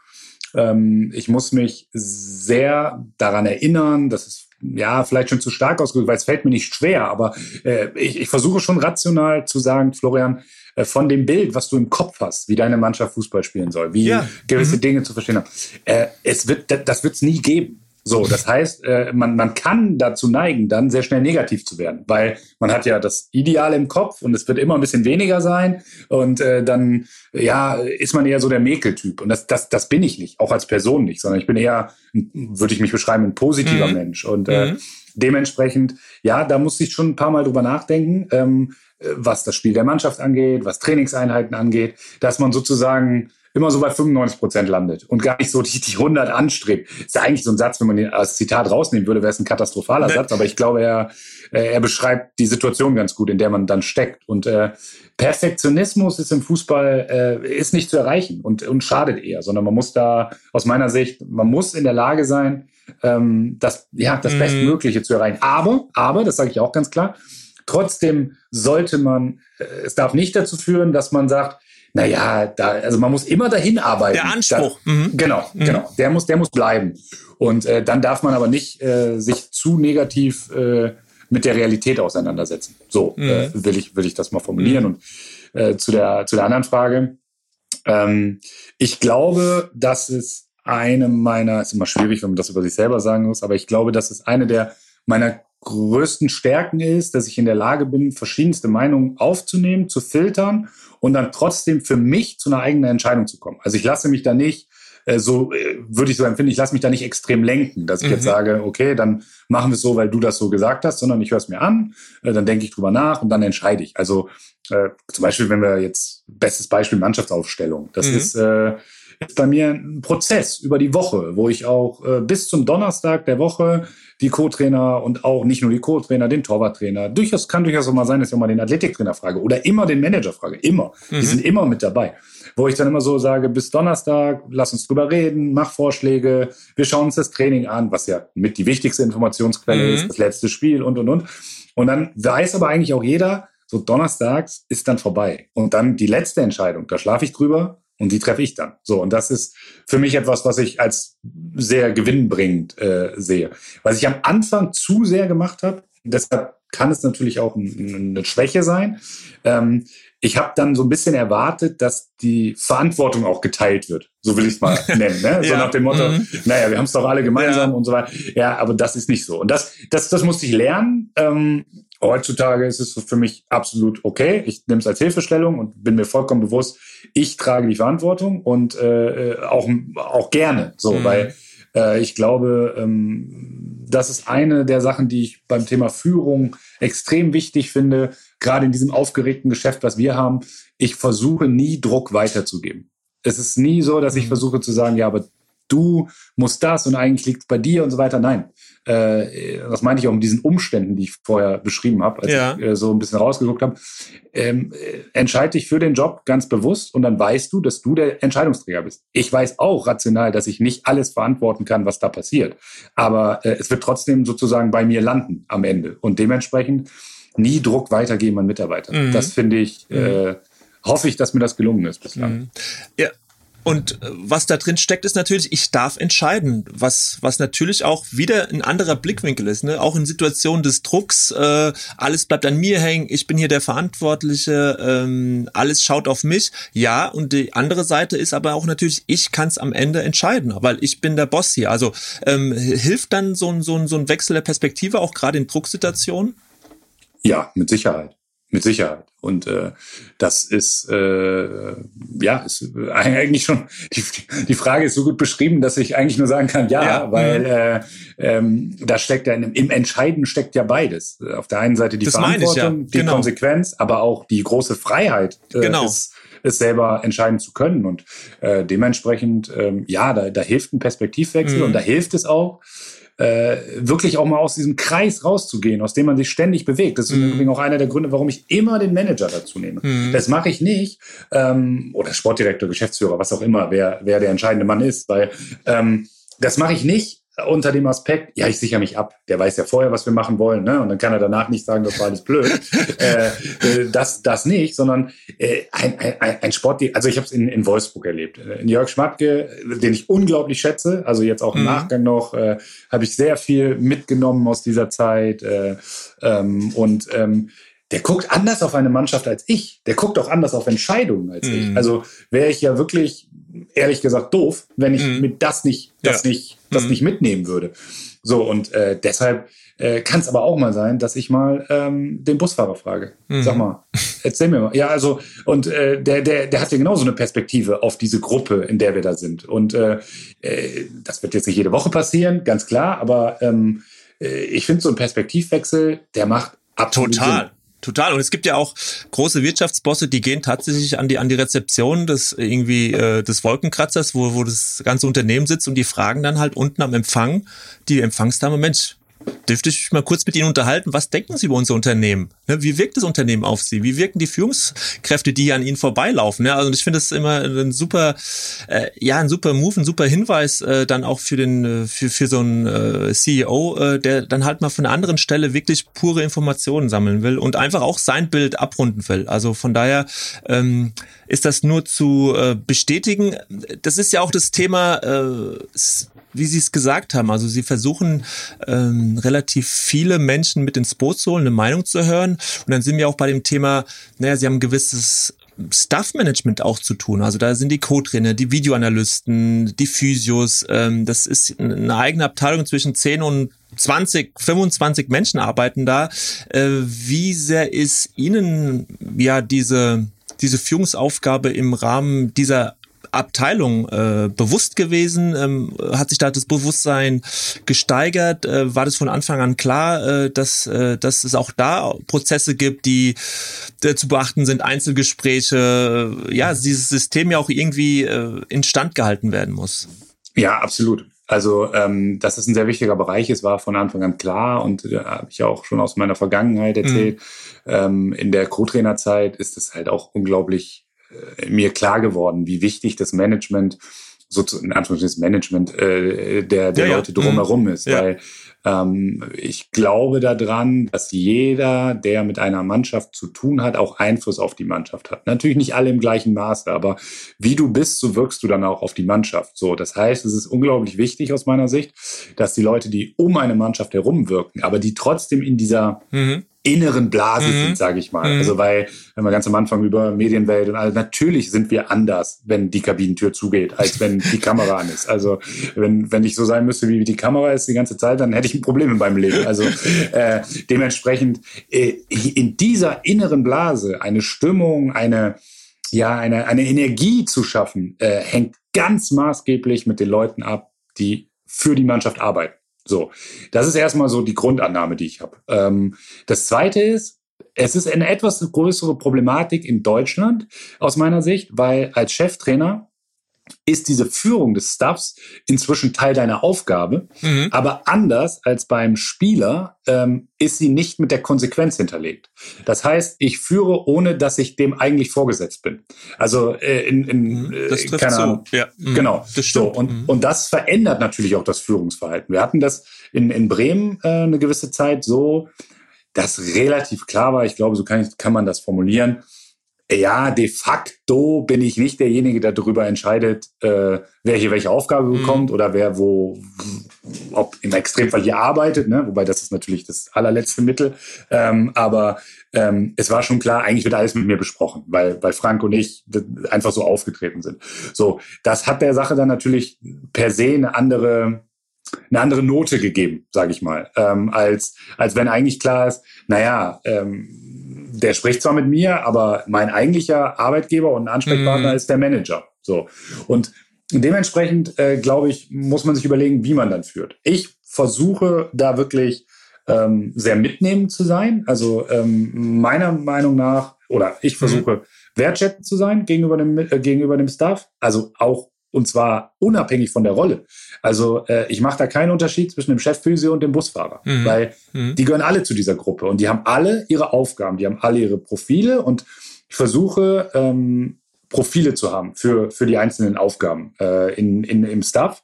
ähm, ich muss mich sehr daran erinnern, dass es ja, vielleicht schon zu stark ausgedrückt, weil es fällt mir nicht schwer, aber äh, ich, ich versuche schon rational zu sagen, Florian, äh, von dem Bild, was du im Kopf hast, wie deine Mannschaft Fußball spielen soll, wie ja. gewisse mhm. Dinge zu verstehen haben, äh, es wird, das wird es nie geben. So, das heißt, äh, man, man kann dazu neigen, dann sehr schnell negativ zu werden, weil man hat ja das Ideal im Kopf und es wird immer ein bisschen weniger sein und äh, dann ja ist man eher so der Mäkeltyp und das, das, das bin ich nicht, auch als Person nicht, sondern ich bin eher, würde ich mich beschreiben, ein positiver mhm. Mensch und äh, mhm. dementsprechend, ja, da muss ich schon ein paar Mal drüber nachdenken, ähm, was das Spiel der Mannschaft angeht, was Trainingseinheiten angeht, dass man sozusagen immer so bei 95 Prozent landet und gar nicht so die, die 100 anstrebt. Ist ja eigentlich so ein Satz, wenn man den als Zitat rausnehmen würde, wäre es ein katastrophaler. Satz, aber ich glaube, er, er beschreibt die Situation ganz gut, in der man dann steckt. Und äh, Perfektionismus ist im Fußball äh, ist nicht zu erreichen und, und schadet eher, sondern man muss da aus meiner Sicht, man muss in der Lage sein, ähm, das, ja, das mhm. Bestmögliche zu erreichen. Aber, aber, das sage ich auch ganz klar, trotzdem sollte man, äh, es darf nicht dazu führen, dass man sagt, naja, da, also man muss immer dahin arbeiten. Der Anspruch. Da, mhm. Genau, mhm. genau. Der muss, der muss bleiben. Und äh, dann darf man aber nicht äh, sich zu negativ äh, mit der Realität auseinandersetzen. So mhm. äh, will ich will ich das mal formulieren. Mhm. Und äh, zu der zu der anderen Frage. Ähm, ich glaube, dass es eine meiner, ist immer schwierig, wenn man das über sich selber sagen muss, aber ich glaube, dass es eine der meiner größten Stärken ist, dass ich in der Lage bin, verschiedenste Meinungen aufzunehmen, zu filtern und dann trotzdem für mich zu einer eigenen Entscheidung zu kommen. Also ich lasse mich da nicht äh, so äh, würde ich so empfinden, ich lasse mich da nicht extrem lenken, dass ich mhm. jetzt sage, okay, dann machen wir es so, weil du das so gesagt hast, sondern ich höre es mir an, äh, dann denke ich drüber nach und dann entscheide ich. Also äh, zum Beispiel, wenn wir jetzt, bestes Beispiel Mannschaftsaufstellung, das mhm. ist äh, ist bei mir ein Prozess über die Woche, wo ich auch äh, bis zum Donnerstag der Woche die Co-Trainer und auch nicht nur die Co-Trainer, den Torwarttrainer, durchaus kann durchaus auch mal sein, dass ich auch mal den Athletiktrainer frage oder immer den Manager frage, immer. Mhm. Die sind immer mit dabei. Wo ich dann immer so sage, bis Donnerstag, lass uns drüber reden, mach Vorschläge, wir schauen uns das Training an, was ja mit die wichtigste Informationsquelle mhm. ist, das letzte Spiel und und und. Und dann weiß aber eigentlich auch jeder, so donnerstags ist dann vorbei. Und dann die letzte Entscheidung, da schlafe ich drüber und die treffe ich dann. So, und das ist für mich etwas, was ich als sehr gewinnbringend äh, sehe. Was ich am Anfang zu sehr gemacht habe, deshalb kann es natürlich auch eine Schwäche sein. Ähm, ich habe dann so ein bisschen erwartet, dass die Verantwortung auch geteilt wird. So will ich es mal [LAUGHS] nennen. Ne? So ja. nach dem Motto, mhm. naja, wir haben es doch alle gemeinsam ja. und so weiter. Ja, aber das ist nicht so. Und das, das, das musste ich lernen. Ähm, heutzutage ist es für mich absolut okay. Ich nehme es als Hilfestellung und bin mir vollkommen bewusst, ich trage die Verantwortung und äh, auch, auch gerne. So, mhm. weil äh, ich glaube, ähm, das ist eine der Sachen, die ich beim Thema Führung extrem wichtig finde, gerade in diesem aufgeregten Geschäft, was wir haben. Ich versuche nie Druck weiterzugeben. Es ist nie so, dass ich mhm. versuche zu sagen, ja, aber du musst das und eigentlich liegt es bei dir und so weiter. Nein, äh, das meinte ich auch mit diesen Umständen, die ich vorher beschrieben habe, als ja. ich äh, so ein bisschen rausgeguckt habe. Ähm, äh, entscheide dich für den Job ganz bewusst und dann weißt du, dass du der Entscheidungsträger bist. Ich weiß auch rational, dass ich nicht alles verantworten kann, was da passiert. Aber äh, es wird trotzdem sozusagen bei mir landen am Ende. Und dementsprechend nie Druck weitergeben an Mitarbeiter. Mhm. Das finde ich, mhm. äh, hoffe ich, dass mir das gelungen ist bislang. Mhm. Ja, und äh, was da drin steckt, ist natürlich, ich darf entscheiden, was, was natürlich auch wieder ein anderer Blickwinkel ist. Ne? Auch in Situationen des Drucks, äh, alles bleibt an mir hängen, ich bin hier der Verantwortliche, ähm, alles schaut auf mich. Ja, und die andere Seite ist aber auch natürlich, ich kann es am Ende entscheiden, weil ich bin der Boss hier. Also ähm, hilft dann so ein, so, ein, so ein Wechsel der Perspektive auch gerade in Drucksituationen? Ja, mit Sicherheit. Mit Sicherheit. Und äh, das ist äh, ja ist eigentlich schon die, die Frage ist so gut beschrieben, dass ich eigentlich nur sagen kann, ja, ja. weil äh, ähm, da steckt ja im Entscheiden steckt ja beides. Auf der einen Seite die das Verantwortung, ja. die genau. Konsequenz, aber auch die große Freiheit äh, genau. ist, es selber entscheiden zu können. Und äh, dementsprechend, ähm, ja, da, da hilft ein Perspektivwechsel mhm. und da hilft es auch, äh, wirklich auch mal aus diesem Kreis rauszugehen, aus dem man sich ständig bewegt. Das ist mhm. übrigens auch einer der Gründe, warum ich immer den Manager dazu nehme. Mhm. Das mache ich nicht, ähm, oder Sportdirektor, Geschäftsführer, was auch immer, wer, wer der entscheidende Mann ist, weil ähm, das mache ich nicht, unter dem Aspekt, ja, ich sichere mich ab. Der weiß ja vorher, was wir machen wollen, ne? Und dann kann er danach nicht sagen, das war alles blöd. [LAUGHS] äh, äh, das, das nicht, sondern äh, ein, ein, ein Sport, also ich habe es in, in Wolfsburg erlebt. Äh, in Jörg Schmatke, den ich unglaublich schätze, also jetzt auch im mhm. Nachgang noch, äh, habe ich sehr viel mitgenommen aus dieser Zeit. Äh, ähm, und ähm, der guckt anders auf eine Mannschaft als ich. Der guckt auch anders auf Entscheidungen als mhm. ich. Also wäre ich ja wirklich, ehrlich gesagt, doof, wenn ich mhm. mit das nicht, das ja. nicht, das mhm. nicht mitnehmen würde. So, und äh, deshalb äh, kann es aber auch mal sein, dass ich mal ähm, den Busfahrer frage. Mhm. Sag mal, erzähl mir mal. Ja, also, und äh, der, der, der hat ja genauso eine Perspektive auf diese Gruppe, in der wir da sind. Und äh, äh, das wird jetzt nicht jede Woche passieren, ganz klar, aber ähm, äh, ich finde so ein Perspektivwechsel, der macht absolut Total. Sinn. Total. Und es gibt ja auch große Wirtschaftsbosse, die gehen tatsächlich an die, an die Rezeption des irgendwie äh, des Wolkenkratzers, wo, wo das ganze Unternehmen sitzt und die fragen dann halt unten am Empfang die Empfangsdame, Mensch, dürfte ich mich mal kurz mit Ihnen unterhalten. Was denken Sie über unser Unternehmen? Ne, wie wirkt das Unternehmen auf Sie? Wie wirken die Führungskräfte, die hier an Ihnen vorbeilaufen? Also ich finde das immer ein super, äh, ja, ein super Move, ein super Hinweis äh, dann auch für den, äh, für, für so einen CEO, der dann halt mal von einer anderen Stelle wirklich pure Informationen sammeln will und einfach auch sein Bild abrunden will. Also von daher ähm, ist das nur zu bestätigen. Das ist ja auch das Thema äh, wie Sie es gesagt haben. Also Sie versuchen ähm, relativ viele Menschen mit ins Boot zu holen, eine Meinung zu hören. Und dann sind wir auch bei dem Thema, naja, Sie haben ein gewisses Staff-Management auch zu tun. Also da sind die Co-Trainer, die Videoanalysten, die Physios. Ähm, das ist eine eigene Abteilung zwischen 10 und 20, 25 Menschen arbeiten da. Äh, wie sehr ist Ihnen ja diese diese Führungsaufgabe im Rahmen dieser Abteilung äh, bewusst gewesen? Ähm, hat sich da das Bewusstsein gesteigert? Äh, war das von Anfang an klar, äh, dass, äh, dass es auch da Prozesse gibt, die äh, zu beachten sind, Einzelgespräche, äh, ja, dieses System ja auch irgendwie äh, instand gehalten werden muss? Ja, absolut. Also ähm, das ist ein sehr wichtiger Bereich. Es war von Anfang an klar und äh, habe ich ja auch schon aus meiner Vergangenheit erzählt. Mhm. Ähm, in der Co-Trainerzeit ist es halt auch unglaublich mir klar geworden, wie wichtig das Management, so zu, in Anführungszeichen das Management äh, der, der ja, Leute ja. drumherum mhm. ist. Ja. Weil ähm, ich glaube daran, dass jeder, der mit einer Mannschaft zu tun hat, auch Einfluss auf die Mannschaft hat. Natürlich nicht alle im gleichen Maße, aber wie du bist, so wirkst du dann auch auf die Mannschaft. So, das heißt, es ist unglaublich wichtig aus meiner Sicht, dass die Leute, die um eine Mannschaft herumwirken, aber die trotzdem in dieser mhm inneren Blase mhm. sind, sage ich mal. Mhm. Also weil, wenn wir ganz am Anfang über Medienwelt und alles, natürlich sind wir anders, wenn die Kabinentür zugeht, als wenn die Kamera an ist. Also wenn, wenn ich so sein müsste, wie die Kamera ist die ganze Zeit, dann hätte ich ein Problem in meinem Leben. Also [LAUGHS] äh, dementsprechend äh, in dieser inneren Blase eine Stimmung, eine ja, eine, eine Energie zu schaffen, äh, hängt ganz maßgeblich mit den Leuten ab, die für die Mannschaft arbeiten. So, das ist erstmal so die Grundannahme, die ich habe. Ähm, das Zweite ist, es ist eine etwas größere Problematik in Deutschland aus meiner Sicht, weil als Cheftrainer ist diese Führung des Stuffs inzwischen Teil deiner Aufgabe. Mhm. Aber anders als beim Spieler ähm, ist sie nicht mit der Konsequenz hinterlegt. Das heißt, ich führe, ohne dass ich dem eigentlich vorgesetzt bin. Also äh, in, in mhm. äh, das trifft keine Ahnung. Ja. Mhm. Genau. Das stimmt. So, und, mhm. und das verändert natürlich auch das Führungsverhalten. Wir hatten das in, in Bremen äh, eine gewisse Zeit so, dass relativ klar war, ich glaube, so kann, ich, kann man das formulieren, ja, de facto bin ich nicht derjenige, der darüber entscheidet, äh, wer hier welche Aufgabe mhm. bekommt mhm. oder wer wo, ob im Extremfall hier arbeitet, ne? wobei das ist natürlich das allerletzte Mittel. Ähm, aber ähm, es war schon klar, eigentlich wird alles mit mir besprochen, weil, weil Frank und ich einfach so aufgetreten sind. So, das hat der Sache dann natürlich per se eine andere eine andere Note gegeben, sage ich mal, ähm, als als wenn eigentlich klar ist, naja, ähm, der spricht zwar mit mir, aber mein eigentlicher Arbeitgeber und Ansprechpartner mhm. ist der Manager. So. Und dementsprechend, äh, glaube ich, muss man sich überlegen, wie man dann führt. Ich versuche da wirklich ähm, sehr mitnehmend zu sein. Also ähm, meiner Meinung nach, oder ich mhm. versuche mhm. wertschätzend zu sein gegenüber dem, äh, gegenüber dem Staff. Also auch und zwar unabhängig von der Rolle. Also äh, ich mache da keinen Unterschied zwischen dem Chefphysio und dem Busfahrer, mhm. weil mhm. die gehören alle zu dieser Gruppe und die haben alle ihre Aufgaben, die haben alle ihre Profile und ich versuche ähm, Profile zu haben für, für die einzelnen Aufgaben äh, in, in, im Staff.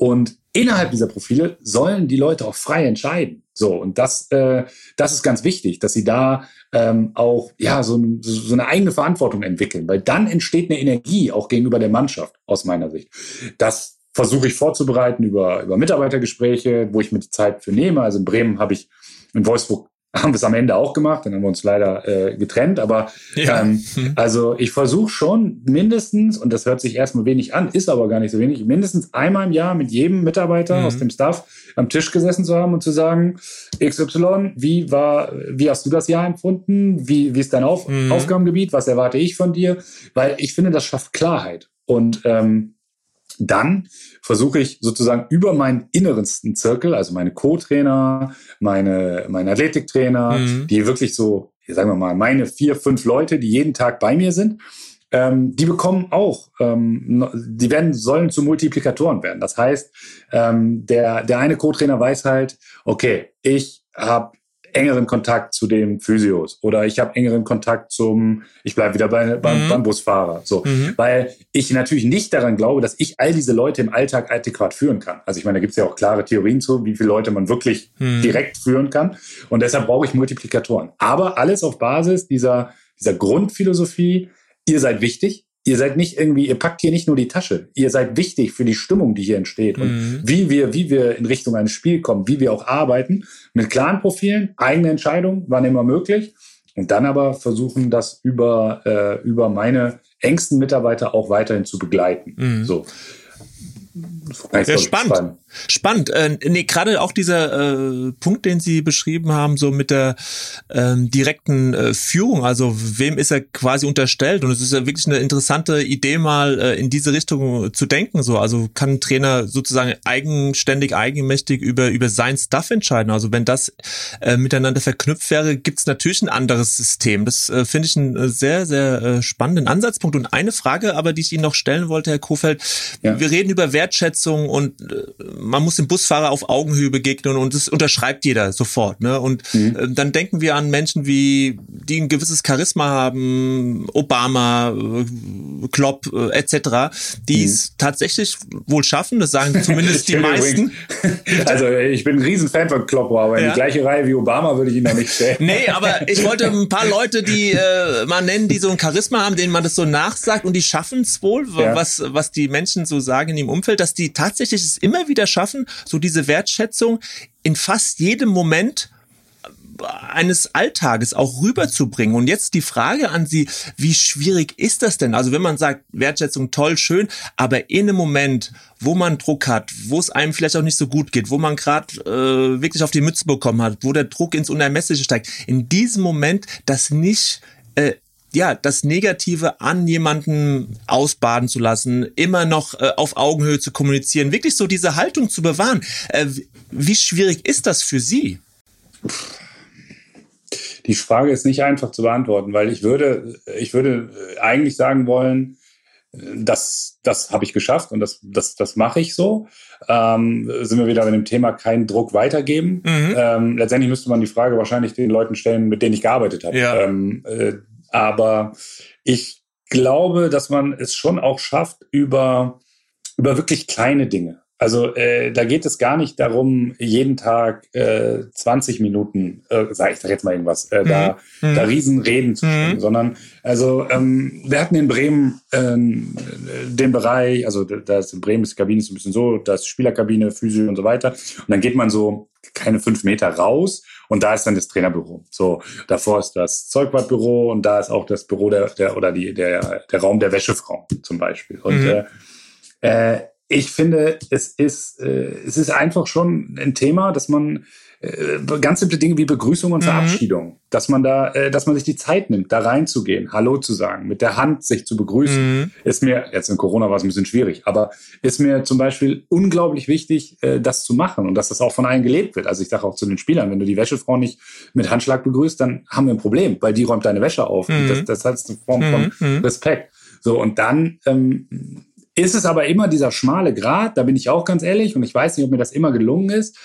Und innerhalb dieser Profile sollen die Leute auch frei entscheiden. So, und das, äh, das ist ganz wichtig, dass sie da ähm, auch ja so, so eine eigene Verantwortung entwickeln, weil dann entsteht eine Energie auch gegenüber der Mannschaft aus meiner Sicht. Das versuche ich vorzubereiten über, über Mitarbeitergespräche, wo ich mir die Zeit für nehme. Also in Bremen habe ich in Wolfsburg [LAUGHS] haben wir es am Ende auch gemacht, dann haben wir uns leider äh, getrennt. Aber ja. ähm, hm. also ich versuche schon mindestens, und das hört sich erstmal wenig an, ist aber gar nicht so wenig, mindestens einmal im Jahr mit jedem Mitarbeiter mhm. aus dem Staff am Tisch gesessen zu haben und zu sagen, XY, wie war, wie hast du das Jahr empfunden? Wie, wie ist dein Auf mhm. Aufgabengebiet? Was erwarte ich von dir? Weil ich finde, das schafft Klarheit. Und ähm, dann versuche ich sozusagen über meinen innerensten Zirkel, also meine Co-Trainer, meine, meine Athletiktrainer, mhm. die wirklich so, sagen wir mal, meine vier, fünf Leute, die jeden Tag bei mir sind, ähm, die bekommen auch, ähm, die werden, sollen zu Multiplikatoren werden. Das heißt, ähm, der, der eine Co-Trainer weiß halt, okay, ich habe engeren Kontakt zu den Physios oder ich habe engeren Kontakt zum, ich bleibe wieder bei, beim, mhm. beim Busfahrer. So, mhm. weil ich natürlich nicht daran glaube, dass ich all diese Leute im Alltag adäquat führen kann. Also ich meine, da gibt es ja auch klare Theorien zu, wie viele Leute man wirklich mhm. direkt führen kann. Und deshalb brauche ich Multiplikatoren. Aber alles auf Basis dieser, dieser Grundphilosophie, ihr seid wichtig, ihr seid nicht irgendwie, ihr packt hier nicht nur die Tasche, ihr seid wichtig für die Stimmung, die hier entsteht und mhm. wie wir, wie wir in Richtung eines Spiels kommen, wie wir auch arbeiten, mit klaren Profilen, eigene Entscheidungen, wann immer möglich und dann aber versuchen, das über, äh, über meine engsten Mitarbeiter auch weiterhin zu begleiten. Mhm. So. Sehr spannend. spannend. Spannend. Äh, nee, gerade auch dieser äh, Punkt, den Sie beschrieben haben, so mit der ähm, direkten äh, Führung, also wem ist er quasi unterstellt? Und es ist ja wirklich eine interessante Idee, mal äh, in diese Richtung zu denken. So, also kann ein Trainer sozusagen eigenständig, eigenmächtig über über sein Stuff entscheiden. Also wenn das äh, miteinander verknüpft wäre, gibt's natürlich ein anderes System. Das äh, finde ich einen äh, sehr sehr äh, spannenden Ansatzpunkt. Und eine Frage, aber die ich Ihnen noch stellen wollte, Herr Kofeld: ja. Wir reden über Wertschätzung und äh, man muss dem Busfahrer auf Augenhöhe begegnen und das unterschreibt jeder sofort. Ne? Und mhm. äh, dann denken wir an Menschen wie, die ein gewisses Charisma haben, Obama, äh, Klopp äh, etc., die es mhm. tatsächlich wohl schaffen, das sagen zumindest die [LAUGHS] meisten. [LAUGHS] also ich bin ein Riesenfan von Klopp, aber in die gleiche Reihe wie Obama würde ich ihn noch nicht stellen. [LAUGHS] nee, aber ich wollte ein paar Leute, die äh, mal nennen, die so ein Charisma haben, denen man das so nachsagt und die schaffen es wohl, ja. was, was die Menschen so sagen in ihrem Umfeld, dass die tatsächlich es immer wieder schaffen, so diese Wertschätzung in fast jedem Moment eines Alltages auch rüberzubringen. Und jetzt die Frage an Sie, wie schwierig ist das denn? Also wenn man sagt, Wertschätzung toll, schön, aber in einem Moment, wo man Druck hat, wo es einem vielleicht auch nicht so gut geht, wo man gerade äh, wirklich auf die Mütze bekommen hat, wo der Druck ins Unermessliche steigt, in diesem Moment das nicht äh, ja, das Negative an jemanden ausbaden zu lassen, immer noch äh, auf Augenhöhe zu kommunizieren, wirklich so diese Haltung zu bewahren. Äh, wie schwierig ist das für Sie? Die Frage ist nicht einfach zu beantworten, weil ich würde, ich würde eigentlich sagen wollen, das, das habe ich geschafft und das, das, das mache ich so. Ähm, sind wir wieder bei dem Thema keinen Druck weitergeben. Mhm. Ähm, letztendlich müsste man die Frage wahrscheinlich den Leuten stellen, mit denen ich gearbeitet habe. Ja. Ähm, äh, aber ich glaube, dass man es schon auch schafft über, über wirklich kleine Dinge. Also äh, da geht es gar nicht darum, jeden Tag äh, 20 Minuten, äh, sag ich sag jetzt mal irgendwas, äh, mhm. da, mhm. da Riesenreden zu stimmen, mhm. sondern also ähm, wir hatten in Bremen ähm, den Bereich, also da ist in Bremen ist die Kabine ist ein bisschen so, da ist Spielerkabine, Physio und so weiter. Und dann geht man so keine fünf Meter raus und da ist dann das Trainerbüro. So, davor ist das Zeugwartbüro und da ist auch das Büro der, der oder die, der, der Raum der Wäschefrau zum Beispiel. Und mhm. äh, äh ich finde, es ist, äh, es ist einfach schon ein Thema, dass man ganz simple Dinge wie Begrüßung und mhm. Verabschiedung, dass man da, äh, dass man sich die Zeit nimmt, da reinzugehen, Hallo zu sagen, mit der Hand sich zu begrüßen, mhm. ist mir, jetzt in Corona war es ein bisschen schwierig, aber ist mir zum Beispiel unglaublich wichtig, äh, das zu machen und dass das auch von allen gelebt wird. Also ich sage auch zu den Spielern, wenn du die Wäschefrau nicht mit Handschlag begrüßt, dann haben wir ein Problem, weil die räumt deine Wäsche auf. Mhm. das, das heißt eine Form von. Respekt. So, und dann ähm, ist es aber immer dieser schmale Grat, da bin ich auch ganz ehrlich und ich weiß nicht, ob mir das immer gelungen ist.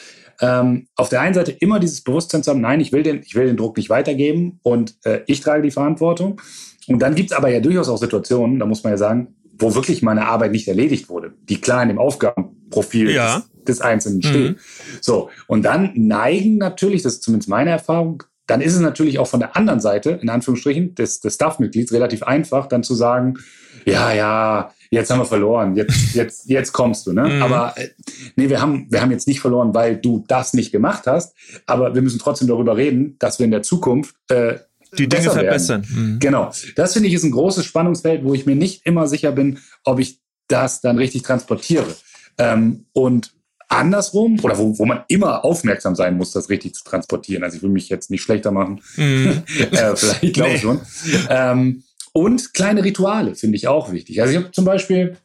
Ähm, auf der einen Seite immer dieses Bewusstsein zu haben, nein, ich will den, ich will den Druck nicht weitergeben und äh, ich trage die Verantwortung. Und dann gibt es aber ja durchaus auch Situationen, da muss man ja sagen, wo wirklich meine Arbeit nicht erledigt wurde, die klar in dem Aufgabenprofil ja. des, des, Einzelnen. Mhm. So, und dann neigen natürlich, das ist zumindest meine Erfahrung, dann ist es natürlich auch von der anderen Seite, in Anführungsstrichen, des, des Staff-Mitglieds relativ einfach, dann zu sagen, ja, ja, jetzt haben wir verloren, jetzt, [LAUGHS] jetzt, jetzt kommst du. Ne? Mhm. Aber äh, nee, wir haben, wir haben jetzt nicht verloren, weil du das nicht gemacht hast, aber wir müssen trotzdem darüber reden, dass wir in der Zukunft äh, die Dinge verbessern. Mhm. Genau. Das finde ich ist ein großes Spannungsfeld, wo ich mir nicht immer sicher bin, ob ich das dann richtig transportiere. Ähm, und andersrum, oder wo, wo man immer aufmerksam sein muss, das richtig zu transportieren. Also ich will mich jetzt nicht schlechter machen. Mhm. [LAUGHS] äh, vielleicht glaube ich nee. schon. Ähm, und kleine Rituale finde ich auch wichtig. Also ich habe zum Beispiel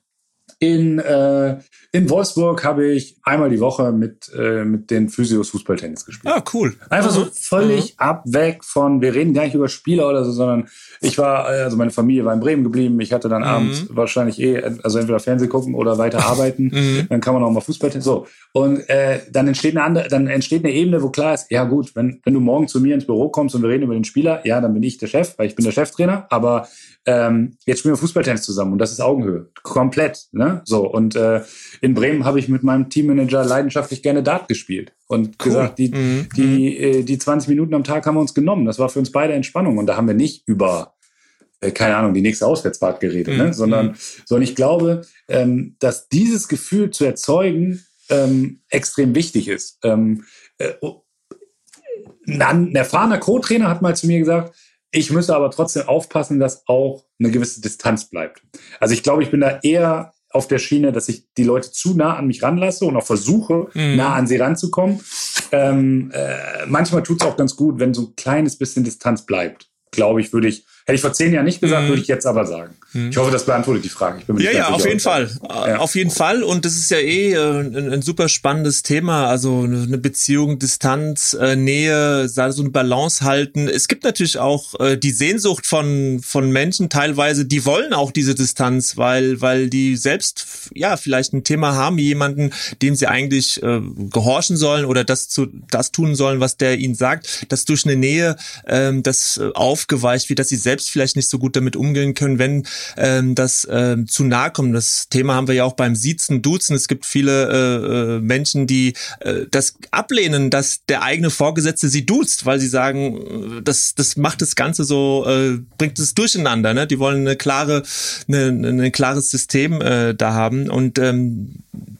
in, äh, in Wolfsburg habe ich einmal die Woche mit, äh, mit den Physios Fußballtennis gespielt. Ah, cool. Einfach so völlig mhm. ab, weg von, wir reden gar nicht über Spieler oder so, sondern ich war, äh, also meine Familie war in Bremen geblieben. Ich hatte dann mhm. abends wahrscheinlich eh, also entweder Fernseh gucken oder weiter [LAUGHS] arbeiten. Mhm. Dann kann man auch mal Fußballtennis. So. Und äh, dann entsteht eine andere, dann entsteht eine Ebene, wo klar ist, ja gut, wenn, wenn du morgen zu mir ins Büro kommst und wir reden über den Spieler, ja, dann bin ich der Chef, weil ich bin der Cheftrainer, aber ähm, jetzt spielen wir Fußballtennis zusammen und das ist Augenhöhe. Komplett. Ne? So. Und äh, in Bremen habe ich mit meinem Teammanager leidenschaftlich gerne Dart gespielt. Und cool. gesagt, die, mhm. die, äh, die 20 Minuten am Tag haben wir uns genommen. Das war für uns beide Entspannung. Und da haben wir nicht über äh, keine Ahnung, die nächste Auswärtsfahrt geredet, ne? mhm. sondern, mhm. sondern ich glaube, ähm, dass dieses Gefühl zu erzeugen ähm, extrem wichtig ist. Ähm, äh, ein, ein erfahrener Co-Trainer hat mal zu mir gesagt, ich müsse aber trotzdem aufpassen, dass auch eine gewisse Distanz bleibt. Also ich glaube, ich bin da eher auf der Schiene, dass ich die Leute zu nah an mich ranlasse und auch versuche, mhm. nah an sie ranzukommen. Ähm, äh, manchmal tut es auch ganz gut, wenn so ein kleines bisschen Distanz bleibt. Glaube ich, würde ich Hätte ich vor zehn Jahren nicht gesagt, mhm. würde ich jetzt aber sagen. Mhm. Ich hoffe, das beantwortet die Frage. ja, ja, auf jeden Fall. Ja. Auf jeden Fall. Und das ist ja eh äh, ein, ein, super spannendes Thema. Also eine Beziehung, Distanz, äh, Nähe, so eine Balance halten. Es gibt natürlich auch äh, die Sehnsucht von, von Menschen teilweise, die wollen auch diese Distanz, weil, weil die selbst, ja, vielleicht ein Thema haben, jemanden, dem sie eigentlich äh, gehorchen sollen oder das zu, das tun sollen, was der ihnen sagt, dass durch eine Nähe ähm, das aufgeweicht wird, dass sie selbst selbst vielleicht nicht so gut damit umgehen können, wenn ähm, das ähm, zu nahe kommt. Das Thema haben wir ja auch beim Siezen, Duzen. Es gibt viele äh, äh, Menschen, die äh, das ablehnen, dass der eigene Vorgesetzte sie duzt, weil sie sagen, äh, das, das macht das Ganze so, äh, bringt es durcheinander. Ne? Die wollen eine klare, eine, ein klares System äh, da haben. Und ähm,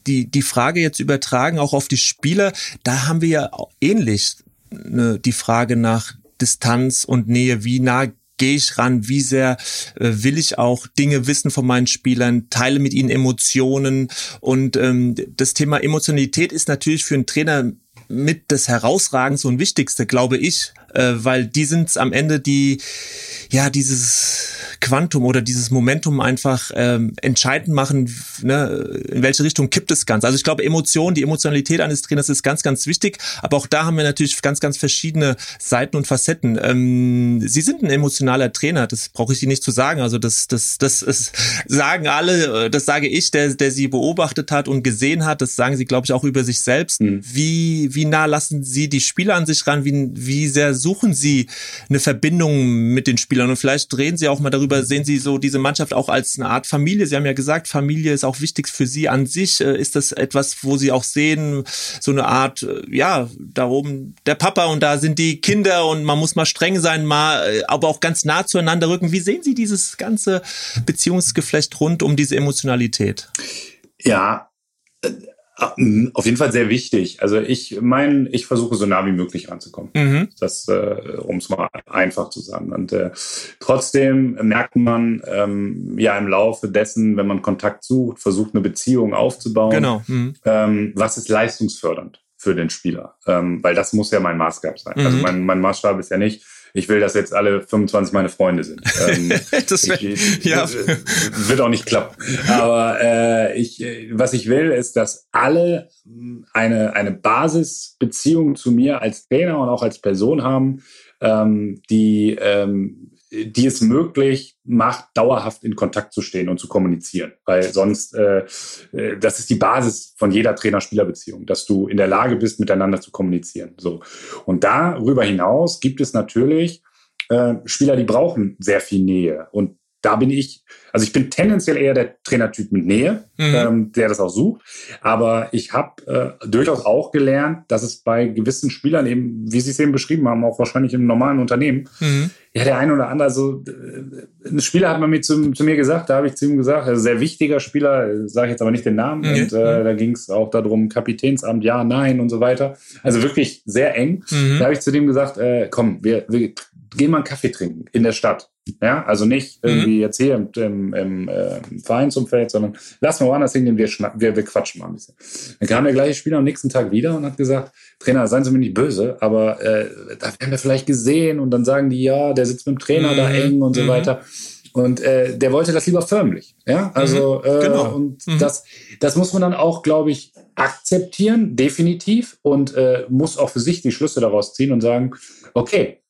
die, die Frage jetzt übertragen auch auf die Spieler, da haben wir ja ähnlich ne, die Frage nach Distanz und Nähe, wie nah gehe ich ran, wie sehr äh, will ich auch Dinge wissen von meinen Spielern, teile mit ihnen Emotionen. Und ähm, das Thema Emotionalität ist natürlich für einen Trainer mit das Herausragendste und Wichtigste, glaube ich, äh, weil die sind am Ende die, ja, dieses Quantum oder dieses Momentum einfach ähm, entscheidend machen, ne, in welche Richtung kippt es ganz. Also ich glaube, Emotion, die Emotionalität eines Trainers ist ganz, ganz wichtig, aber auch da haben wir natürlich ganz, ganz verschiedene Seiten und Facetten. Ähm, Sie sind ein emotionaler Trainer, das brauche ich Ihnen nicht zu sagen. Also das, das, das ist, sagen alle, das sage ich, der, der Sie beobachtet hat und gesehen hat, das sagen Sie, glaube ich, auch über sich selbst. Mhm. Wie, wie nah lassen Sie die Spieler an sich ran? Wie, wie sehr suchen Sie eine Verbindung mit den Spielern? Und vielleicht drehen Sie auch mal darüber, sehen Sie so diese Mannschaft auch als eine Art Familie? Sie haben ja gesagt, Familie ist auch wichtig für Sie an sich. Äh, ist das etwas, wo Sie auch sehen, so eine Art, äh, ja, da oben der Papa und da sind die Kinder und man muss mal streng sein, mal, äh, aber auch ganz nah zueinander rücken. Wie sehen Sie dieses ganze Beziehungsgeflecht rund um diese Emotionalität? Ja, auf jeden Fall sehr wichtig. Also ich meine, ich versuche so nah wie möglich ranzukommen. Mhm. Das, äh, um es mal einfach zu sagen. Und äh, trotzdem merkt man ähm, ja im Laufe dessen, wenn man Kontakt sucht, versucht eine Beziehung aufzubauen. Genau. Mhm. Ähm, was ist leistungsfördernd für den Spieler? Ähm, weil das muss ja mein Maßgab sein. Also mhm. Also mein, mein Maßstab ist ja nicht, ich will, dass jetzt alle 25 meine Freunde sind. [LAUGHS] Ähm, das wär, ich, ja. wird auch nicht klappen. Aber äh, ich, was ich will, ist, dass alle eine, eine Basisbeziehung zu mir als Trainer und auch als Person haben, ähm, die ähm, die es möglich macht, dauerhaft in Kontakt zu stehen und zu kommunizieren. Weil sonst, äh, äh, das ist die Basis von jeder Trainer-Spieler-Beziehung, dass du in der Lage bist, miteinander zu kommunizieren. So. Und darüber hinaus gibt es natürlich äh, Spieler, die brauchen sehr viel Nähe. Und da bin ich, also ich bin tendenziell eher der Trainertyp mit Nähe, mhm. ähm, der das auch sucht. Aber ich habe äh, durchaus auch gelernt, dass es bei gewissen Spielern eben, wie Sie es eben beschrieben haben, auch wahrscheinlich im normalen Unternehmen, mhm. ja, der eine oder andere, so äh, ein Spieler hat man mir zu, zu mir gesagt, da habe ich zu ihm gesagt, also sehr wichtiger Spieler, sage ich jetzt aber nicht den Namen, mhm. und äh, da ging es auch darum, Kapitänsamt, ja, nein und so weiter. Also wirklich sehr eng. Mhm. Da habe ich zu dem gesagt, äh, komm, wir, wir gehen mal einen Kaffee trinken in der Stadt. Ja, also nicht mhm. irgendwie jetzt hier im, im, im äh, Vereinsumfeld, sondern lass mal woanders hingehen, wir, wir, wir quatschen mal ein bisschen. Dann kam der gleiche Spieler am nächsten Tag wieder und hat gesagt, Trainer, seien Sie mir nicht böse, aber äh, da werden wir vielleicht gesehen und dann sagen die, ja, der sitzt mit dem Trainer mhm. da eng und so mhm. weiter. Und äh, der wollte das lieber förmlich. Ja, also mhm. genau. äh, und mhm. das, das muss man dann auch, glaube ich, akzeptieren, definitiv, und äh, muss auch für sich die Schlüsse daraus ziehen und sagen, okay,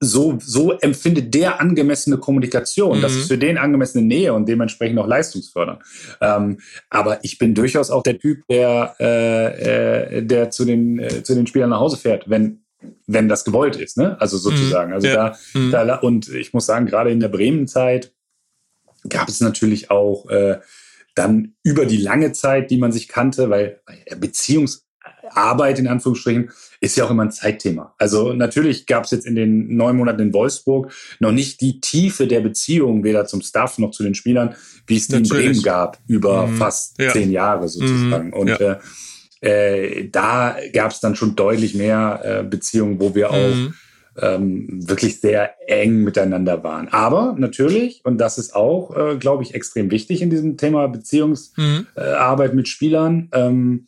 so, so empfindet der angemessene Kommunikation. Mhm. Das ist für den angemessene Nähe und dementsprechend auch leistungsfördernd. Ähm, aber ich bin durchaus auch der Typ, der, äh, äh, der zu den, äh, zu den Spielern nach Hause fährt, wenn wenn das gewollt ist, ne? Also sozusagen. Also ja. da, mhm. da, und ich muss sagen, gerade in der Bremen-Zeit gab es natürlich auch äh, dann über die lange Zeit, die man sich kannte, weil Beziehungs Arbeit in Anführungsstrichen ist ja auch immer ein Zeitthema. Also natürlich gab es jetzt in den neun Monaten in Wolfsburg noch nicht die Tiefe der Beziehung, weder zum Staff noch zu den Spielern, wie es die in Bremen gab, über mhm. fast ja. zehn Jahre sozusagen. Mhm. Und ja. äh, äh, da gab es dann schon deutlich mehr äh, Beziehungen, wo wir auch mhm. ähm, wirklich sehr eng miteinander waren. Aber natürlich, und das ist auch, äh, glaube ich, extrem wichtig in diesem Thema Beziehungsarbeit mhm. mit Spielern, ähm,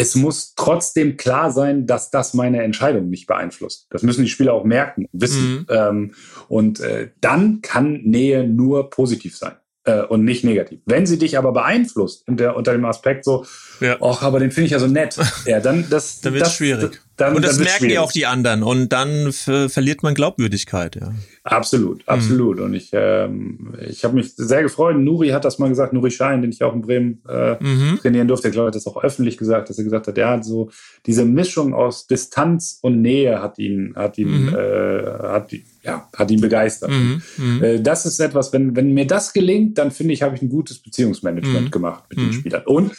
es muss trotzdem klar sein, dass das meine Entscheidung nicht beeinflusst. Das müssen die Spieler auch merken, wissen. Mhm. Ähm, und äh, dann kann Nähe nur positiv sein äh, und nicht negativ. Wenn sie dich aber beeinflusst unter, unter dem Aspekt so, ja. ach, aber den finde ich ja so nett, [LAUGHS] ja, dann das, dann wird das schwierig. Dann, und das merken ja auch die anderen und dann verliert man Glaubwürdigkeit, ja. Absolut, mhm. absolut. Mhm. Und ich, ähm, ich habe mich sehr gefreut. Nuri hat das mal gesagt, Nuri Schein, den ich auch in Bremen äh, mhm. trainieren durfte. Ich glaube, hat das auch öffentlich gesagt, dass er gesagt hat, er hat so diese Mischung aus Distanz und Nähe hat ihn, hat ihn, mhm. äh, hat, ja, hat ihn begeistert. Mhm. mhm. Äh, das ist etwas, wenn, wenn mir das gelingt, dann finde ich, habe ich ein gutes Beziehungsmanagement mhm. gemacht mit den Spielern. Und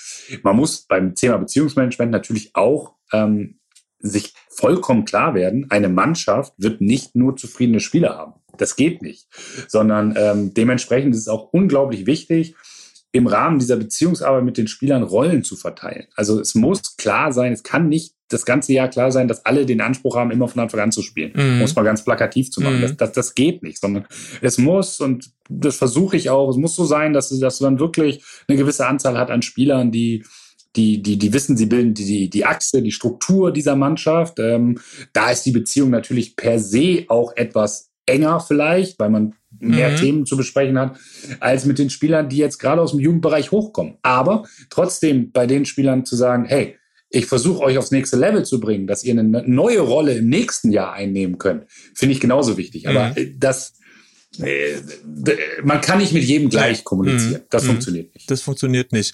man muss beim Thema Beziehungsmanagement natürlich auch ähm, sich vollkommen klar werden, eine Mannschaft wird nicht nur zufriedene Spieler haben. Das geht nicht. Sondern ähm, dementsprechend ist es auch unglaublich wichtig, im Rahmen dieser Beziehungsarbeit mit den Spielern Rollen zu verteilen. Also es muss klar sein, es kann nicht das ganze Jahr klar sein, dass alle den Anspruch haben, immer von Anfang an zu spielen. Mhm. Muss man ganz plakativ zu machen. Mhm. Das, das, das geht nicht, sondern es muss, und das versuche ich auch, es muss so sein, dass, dass man wirklich eine gewisse Anzahl hat an Spielern, die die, die, die wissen, sie bilden die, die Achse, die Struktur dieser Mannschaft. Ähm, da ist die Beziehung natürlich per se auch etwas enger vielleicht, weil man mehr mhm. Themen zu besprechen hat, als mit den Spielern, die jetzt gerade aus dem Jugendbereich hochkommen. Aber trotzdem bei den Spielern zu sagen, hey, ich versuche euch aufs nächste Level zu bringen, dass ihr eine neue Rolle im nächsten Jahr einnehmen könnt, finde ich genauso wichtig. Aber mhm. Das man kann nicht mit jedem gleich kommunizieren. Das mhm. funktioniert nicht. Das funktioniert nicht.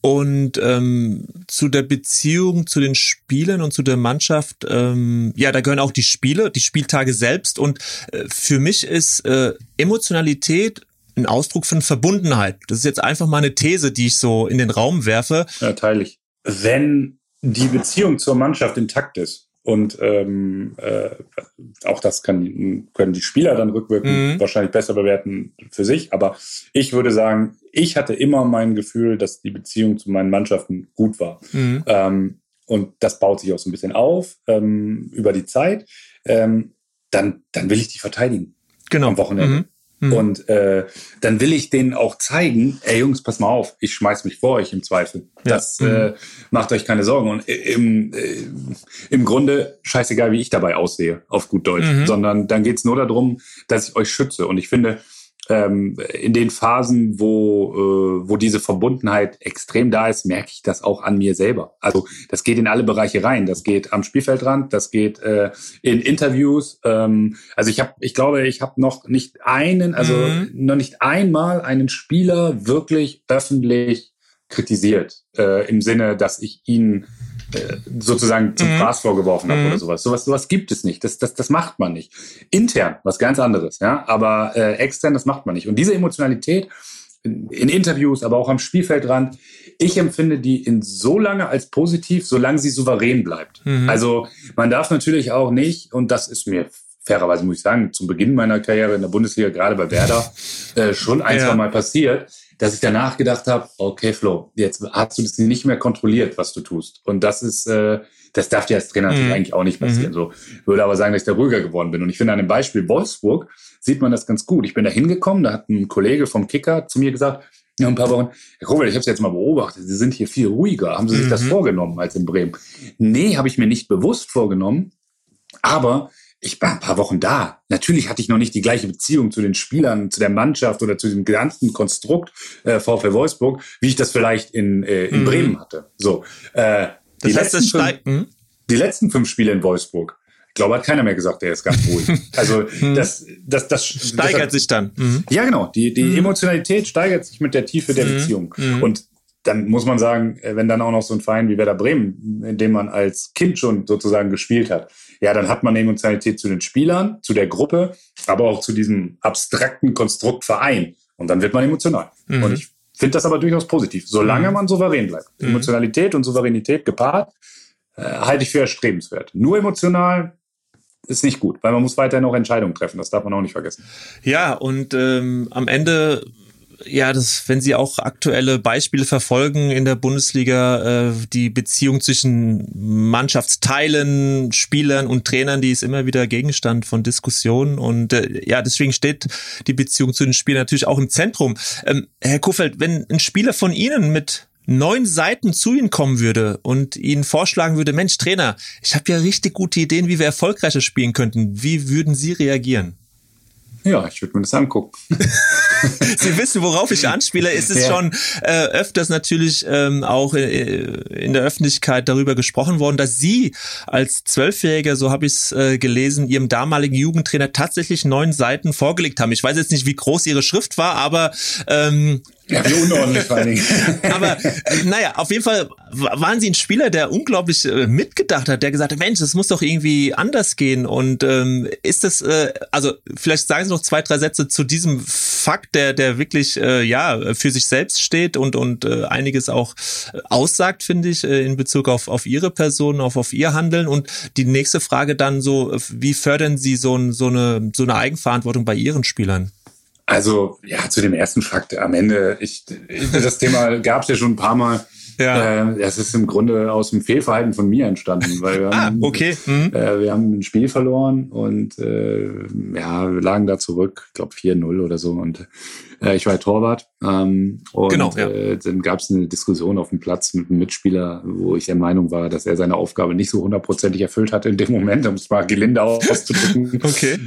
Und ähm, zu der Beziehung zu den Spielern und zu der Mannschaft, ähm, ja, da gehören auch die Spiele, die Spieltage selbst. Und äh, für mich ist äh, Emotionalität ein Ausdruck von Verbundenheit. Das ist jetzt einfach mal eine These, die ich so in den Raum werfe. Ja, teile ich. Wenn die Beziehung zur Mannschaft intakt ist, und ähm, äh, auch das kann, können die Spieler dann rückwirkend mhm. wahrscheinlich besser bewerten für sich. Aber ich würde sagen, ich hatte immer mein Gefühl, dass die Beziehung zu meinen Mannschaften gut war. Mhm. Ähm, und das baut sich auch so ein bisschen auf ähm, über die Zeit. Ähm, dann, dann will ich die verteidigen. Genau. Am Wochenende. Mhm. Mhm. Und äh, dann will ich denen auch zeigen, ey Jungs, pass mal auf, ich schmeiß mich vor euch im Zweifel. Ja. Das mhm. äh, macht euch keine Sorgen. Und im, äh, im Grunde scheißegal, wie ich dabei aussehe, auf gut Deutsch. Mhm. Sondern dann geht's nur darum, dass ich euch schütze. Und ich finde, ähm, in den Phasen, wo, äh, wo diese Verbundenheit extrem da ist, merke ich das auch an mir selber. Also das geht in alle Bereiche rein. Das geht am Spielfeldrand, das geht äh, in Interviews. Ähm, also ich habe, ich glaube, ich habe noch nicht einen, also mhm. noch nicht einmal einen Spieler wirklich öffentlich kritisiert äh, im Sinne, dass ich ihn sozusagen zum mhm. Fraß vorgeworfen habe mhm. oder sowas. Sowas, sowas gibt es nicht. Das, das, das macht man nicht. Intern, was ganz anderes, ja. Aber äh, extern, das macht man nicht. Und diese Emotionalität in, in Interviews, aber auch am Spielfeldrand, ich empfinde die in so lange als positiv, solange sie souverän bleibt. Mhm. Also man darf natürlich auch nicht, und das ist mir fairerweise muss ich sagen, zum Beginn meiner Karriere in der Bundesliga, gerade bei Werder, äh, schon ein, ja. zwei Mal passiert, dass ich danach gedacht habe, okay, Flo, jetzt hast du das nicht mehr kontrolliert, was du tust. Und das ist, äh, das darf dir als Trainer natürlich mhm. eigentlich auch nicht passieren. Mhm. So würde aber sagen, dass ich da ruhiger geworden bin. Und ich finde an dem Beispiel Wolfsburg sieht man das ganz gut. Ich bin da hingekommen, da hat ein Kollege vom Kicker zu mir gesagt, ja, ein paar Wochen, Herr Kowal, ich habe es jetzt mal beobachtet, Sie sind hier viel ruhiger. Haben Sie sich mhm. das vorgenommen als in Bremen? Nee, habe ich mir nicht bewusst vorgenommen. Aber ich war ein paar Wochen da. Natürlich hatte ich noch nicht die gleiche Beziehung zu den Spielern, zu der Mannschaft oder zu dem ganzen Konstrukt äh, VfL Wolfsburg, wie ich das vielleicht in, äh, in mhm. Bremen hatte. So, äh, die, heißt, letzten fünf, hm? die letzten fünf Spiele in Wolfsburg, ich glaube, hat keiner mehr gesagt, der ist ganz ruhig. [LAUGHS] Also mhm. das, das, das steigert das, sich dann. Mhm. Ja, genau. Die, die mhm. Emotionalität steigert sich mit der Tiefe der mhm. Beziehung. Mhm. Und dann muss man sagen, äh, wenn dann auch noch so ein Verein wie Werder Bremen, in dem man als Kind schon sozusagen gespielt hat, ja, dann hat man Emotionalität zu den Spielern, zu der Gruppe, aber auch zu diesem abstrakten Konstrukt Verein. Und dann wird man emotional. Mhm. Und ich finde das aber durchaus positiv, solange mhm. man souverän bleibt. Mhm. Emotionalität und Souveränität gepaart äh, halte ich für erstrebenswert. Nur emotional ist nicht gut, weil man muss weiterhin auch Entscheidungen treffen. Das darf man auch nicht vergessen. Ja, und ähm, am Ende ja, das, wenn Sie auch aktuelle Beispiele verfolgen in der Bundesliga, äh, die Beziehung zwischen Mannschaftsteilen, Spielern und Trainern, die ist immer wieder Gegenstand von Diskussionen. Und äh, ja, deswegen steht die Beziehung zu den Spielern natürlich auch im Zentrum. Ähm, Herr Kofeld, wenn ein Spieler von Ihnen mit neun Seiten zu Ihnen kommen würde und Ihnen vorschlagen würde, Mensch, Trainer, ich habe ja richtig gute Ideen, wie wir erfolgreicher spielen könnten. Wie würden Sie reagieren? Ja, ich würde mir das angucken. [LAUGHS] Sie wissen, worauf ich anspiele. Es ist ja. schon äh, öfters natürlich ähm, auch äh, in der Öffentlichkeit darüber gesprochen worden, dass Sie als Zwölfjähriger, so habe ich es äh, gelesen, Ihrem damaligen Jugendtrainer tatsächlich neun Seiten vorgelegt haben. Ich weiß jetzt nicht, wie groß Ihre Schrift war, aber ähm, ja, wie unordentlich vor allen Dingen. [LAUGHS] Aber naja, auf jeden Fall waren sie ein Spieler, der unglaublich äh, mitgedacht hat, der gesagt hat, Mensch, das muss doch irgendwie anders gehen. Und ähm, ist das, äh, also vielleicht sagen Sie noch zwei, drei Sätze zu diesem Fakt, der, der wirklich äh, ja für sich selbst steht und, und äh, einiges auch äh, aussagt, finde ich, äh, in Bezug auf, auf Ihre Person, auf, auf Ihr Handeln. Und die nächste Frage dann so, wie fördern Sie so, so, eine, so eine Eigenverantwortung bei Ihren Spielern? Also ja, zu dem ersten Fakt am Ende, ich, das Thema gab es ja schon ein paar Mal. Ja. Äh, das ist im Grunde aus dem Fehlverhalten von mir entstanden, weil wir, ah, haben, okay. Mhm. Äh, wir haben ein Spiel verloren und äh, ja, wir lagen da zurück, ich glaube 4-0 oder so und äh, ich war Torwart. Ähm, und genau, ja. äh, dann gab es eine Diskussion auf dem Platz mit einem Mitspieler, wo ich der Meinung war, dass er seine Aufgabe nicht so hundertprozentig erfüllt hatte in dem Moment, um es mal gelinde auszudrücken. [LAUGHS] okay.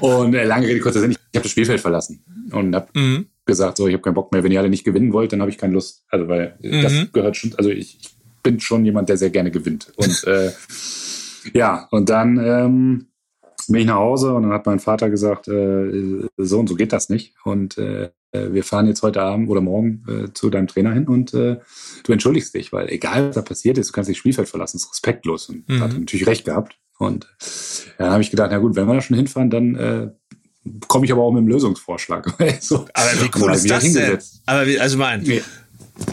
Und äh, lange Rede, kurzer Sinn, ich habe das Spielfeld verlassen und habe mhm. Gesagt, so, ich habe keinen Bock mehr, wenn ihr alle nicht gewinnen wollt, dann habe ich keine Lust. Also, weil mhm. das gehört schon, also ich, ich bin schon jemand, der sehr gerne gewinnt. Und äh, [LAUGHS] ja, und dann ähm, bin ich nach Hause und dann hat mein Vater gesagt, äh, so und so geht das nicht. Und äh, wir fahren jetzt heute Abend oder morgen äh, zu deinem Trainer hin und äh, du entschuldigst dich, weil egal was da passiert ist, du kannst dich Spielfeld verlassen, das ist respektlos. Und mhm. hat natürlich recht gehabt. Und äh, dann habe ich gedacht, na gut, wenn wir da schon hinfahren, dann äh, komme ich aber auch mit einem Lösungsvorschlag. [LAUGHS] so, aber wie cool ist das denn? Aber wie, also mein, ja.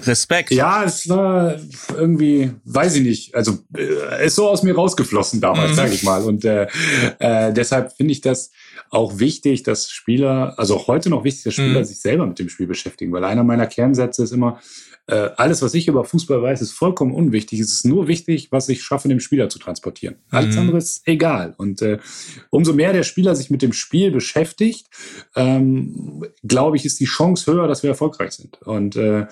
Respekt. Ja, es war irgendwie, weiß ich nicht, also äh, ist so aus mir rausgeflossen damals, mhm. sage ich mal. Und äh, äh, deshalb finde ich das auch wichtig, dass Spieler, also auch heute noch wichtig, dass Spieler mhm. sich selber mit dem Spiel beschäftigen, weil einer meiner Kernsätze ist immer, äh, alles, was ich über Fußball weiß, ist vollkommen unwichtig. Es ist nur wichtig, was ich schaffe, dem Spieler zu transportieren. Alles mhm. andere ist egal. Und äh, umso mehr der Spieler sich mit dem Spiel beschäftigt, ähm, glaube ich, ist die Chance höher, dass wir erfolgreich sind. Und äh,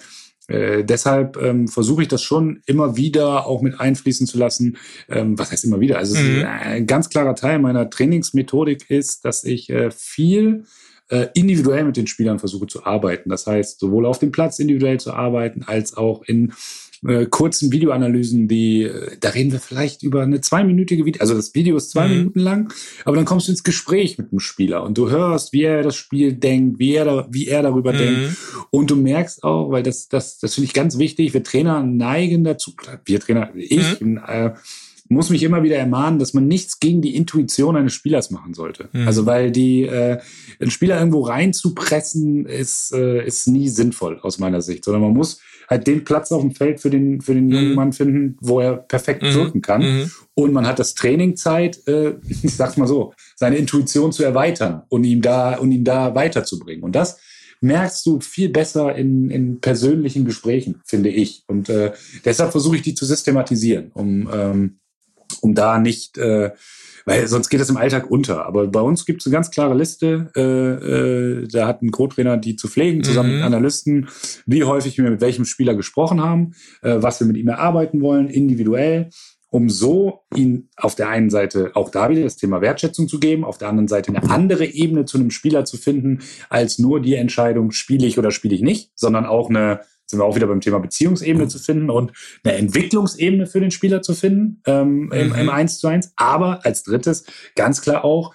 äh, deshalb ähm, versuche ich das schon immer wieder auch mit einfließen zu lassen. Ähm, was heißt immer wieder? Also mhm. ein ganz klarer Teil meiner Trainingsmethodik ist, dass ich äh, viel äh, individuell mit den Spielern versuche zu arbeiten. Das heißt, sowohl auf dem Platz individuell zu arbeiten, als auch in äh, kurzen Videoanalysen, die, äh, da reden wir vielleicht über eine zweiminütige Video, also das Video ist zwei mhm. Minuten lang, aber dann kommst du ins Gespräch mit dem Spieler und du hörst, wie er das Spiel denkt, wie er, da, wie er darüber mhm. denkt und du merkst auch, weil das, das, das finde ich ganz wichtig, wir Trainer neigen dazu, wir Trainer, ich, mhm. äh, muss mich immer wieder ermahnen, dass man nichts gegen die Intuition eines Spielers machen sollte. Mhm. Also weil die äh, einen Spieler irgendwo reinzupressen ist äh, ist nie sinnvoll aus meiner Sicht, sondern man muss halt den Platz auf dem Feld für den, für den jungen mhm. Mann finden, wo er perfekt mhm. wirken kann. Mhm. Und man hat das Training Zeit, äh, [LAUGHS] ich sag's mal so, seine Intuition zu erweitern und ihm da, und ihn da weiterzubringen. Und das merkst du viel besser in, in persönlichen Gesprächen, finde ich. Und äh, deshalb versuche ich die zu systematisieren, um, ähm, um da nicht äh, weil sonst geht es im Alltag unter. Aber bei uns gibt es eine ganz klare Liste. Äh, äh, da hat ein Co-Trainer die zu pflegen, zusammen mhm. mit Analysten, wie häufig wir mit welchem Spieler gesprochen haben, äh, was wir mit ihm erarbeiten wollen, individuell um so ihn auf der einen Seite auch da wieder das Thema Wertschätzung zu geben, auf der anderen Seite eine andere Ebene zu einem Spieler zu finden, als nur die Entscheidung, spiele ich oder spiele ich nicht, sondern auch eine sind wir auch wieder beim Thema Beziehungsebene zu finden und eine Entwicklungsebene für den Spieler zu finden ähm, im, im 1 mhm. zu 1. Aber als drittes ganz klar auch,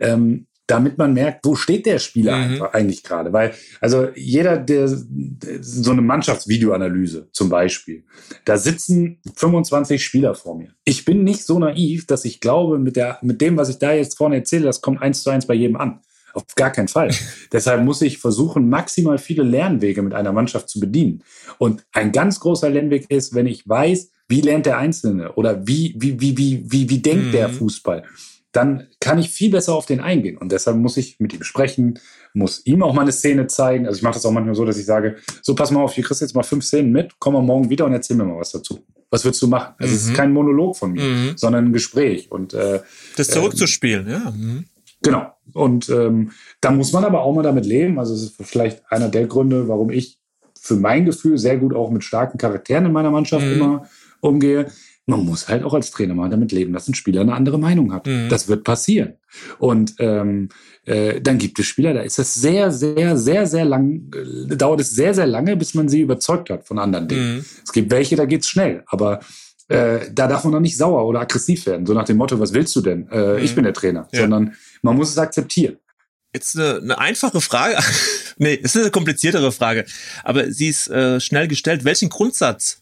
ähm, damit man merkt, wo steht der Spieler mhm. einfach eigentlich gerade. Weil, also jeder, der so eine Mannschaftsvideoanalyse zum Beispiel, da sitzen 25 Spieler vor mir. Ich bin nicht so naiv, dass ich glaube, mit, der, mit dem, was ich da jetzt vorne erzähle, das kommt eins zu eins bei jedem an. Auf gar keinen Fall. [LAUGHS] Deshalb muss ich versuchen, maximal viele Lernwege mit einer Mannschaft zu bedienen. Und ein ganz großer Lernweg ist, wenn ich weiß, wie lernt der Einzelne oder wie, wie, wie, wie, wie, wie denkt mhm. der Fußball, dann kann ich viel besser auf den eingehen. Und deshalb muss ich mit ihm sprechen, muss ihm auch mal eine Szene zeigen. Also ich mache das auch manchmal so, dass ich sage, so pass mal auf, hier kriegst jetzt mal fünf Szenen mit, komm mal morgen wieder und erzähl mir mal was dazu. Was würdest du machen? Also mhm. es ist mhm. kein Monolog von mir, mhm. sondern ein Gespräch. Und äh, das zurückzuspielen, ähm, ja. Mhm. Genau. Und ähm, da muss man aber auch mal damit leben. Also es ist vielleicht einer der Gründe, warum ich für mein Gefühl sehr gut auch mit starken Charakteren in meiner Mannschaft mhm. immer umgehe. Man muss halt auch als Trainer mal damit leben, dass ein Spieler eine andere Meinung hat. Mhm. Das wird passieren. Und ähm, äh, dann gibt es Spieler, da ist es sehr, sehr, sehr, sehr lang, äh, dauert es sehr, sehr lange, bis man sie überzeugt hat von anderen Dingen. Mhm. Es gibt welche, da geht's schnell. Aber äh, da darf man noch nicht sauer oder aggressiv werden. So nach dem Motto, was willst du denn? Äh, mhm. Ich bin der Trainer. Ja. Sondern man muss es akzeptieren. Jetzt eine, eine einfache Frage. [LAUGHS] nee, es ist eine kompliziertere Frage. Aber sie ist äh, schnell gestellt. Welchen Grundsatz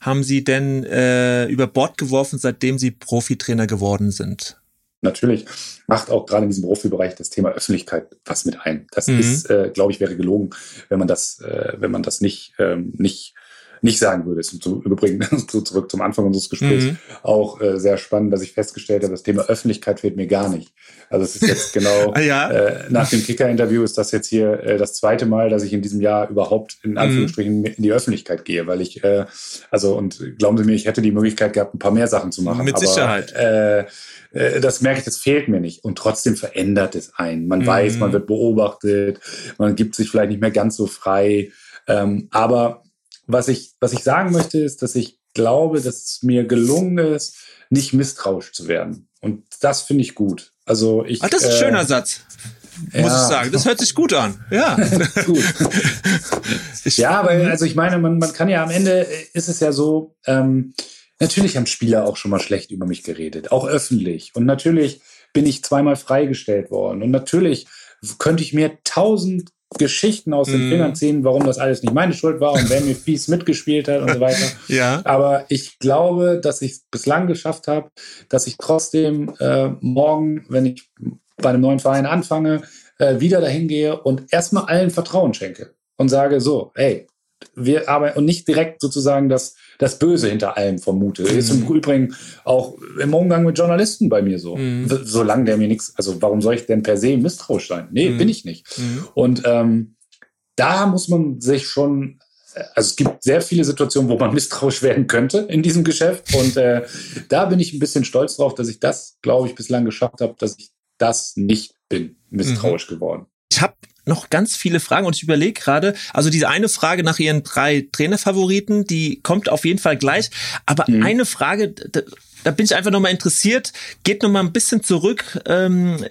haben Sie denn äh, über Bord geworfen, seitdem Sie Profitrainer geworden sind? Natürlich macht auch gerade in diesem Profibereich das Thema Öffentlichkeit was mit ein. Das mhm. ist, äh, glaube ich, wäre gelogen, wenn man das, äh, wenn man das nicht, ähm, nicht nicht sagen würde. Ist im Übrigen [LAUGHS] zurück zum Anfang unseres Gesprächs mhm. auch äh, sehr spannend, dass ich festgestellt habe, das Thema Öffentlichkeit fehlt mir gar nicht. Also es ist jetzt [LAUGHS] genau ja. äh, nach dem Kicker-Interview ist das jetzt hier äh, das zweite Mal, dass ich in diesem Jahr überhaupt in mhm. Anführungsstrichen mhm. in die Öffentlichkeit gehe, weil ich äh, also und glauben Sie mir, ich hätte die Möglichkeit gehabt, ein paar mehr Sachen zu machen. Mit aber, Sicherheit. Äh, äh, das merke ich, das fehlt mir nicht. Und trotzdem verändert es einen. Man mhm. weiß, man wird beobachtet, man gibt sich vielleicht nicht mehr ganz so frei. Ähm, aber was ich, was ich sagen möchte, ist, dass ich glaube, dass es mir gelungen ist, nicht misstrauisch zu werden. Und das finde ich gut. Also ich. Ach, das ist ein äh, schöner Satz. Muss ja. ich sagen. Das hört sich gut an. Ja. [LAUGHS] gut. [LAUGHS] ja, aber also ich meine, man, man kann ja am Ende ist es ja so, ähm, natürlich haben Spieler auch schon mal schlecht über mich geredet, auch öffentlich. Und natürlich bin ich zweimal freigestellt worden. Und natürlich könnte ich mir tausend Geschichten aus den mm. Fingern ziehen, warum das alles nicht meine Schuld war und wer mir fies mitgespielt hat und so weiter. [LAUGHS] ja. Aber ich glaube, dass ich es bislang geschafft habe, dass ich trotzdem äh, morgen, wenn ich bei einem neuen Verein anfange, äh, wieder dahin gehe und erstmal allen Vertrauen schenke und sage so, hey, wir arbeiten und nicht direkt sozusagen das, das Böse hinter allem vermute. Mhm. Ist im Übrigen auch im Umgang mit Journalisten bei mir so. Mhm. Solange der mir nichts, also warum soll ich denn per se misstrauisch sein? Nee, mhm. bin ich nicht. Mhm. Und ähm, da muss man sich schon also es gibt sehr viele Situationen, wo man [LAUGHS] misstrauisch werden könnte in diesem Geschäft. Und äh, da bin ich ein bisschen stolz drauf, dass ich das, glaube ich, bislang geschafft habe, dass ich das nicht bin, misstrauisch mhm. geworden. Ich habe noch ganz viele Fragen und ich überlege gerade, also diese eine Frage nach Ihren drei Trainerfavoriten, die kommt auf jeden Fall gleich. Aber mhm. eine Frage, da bin ich einfach nochmal interessiert. Geht nochmal ein bisschen zurück ähm,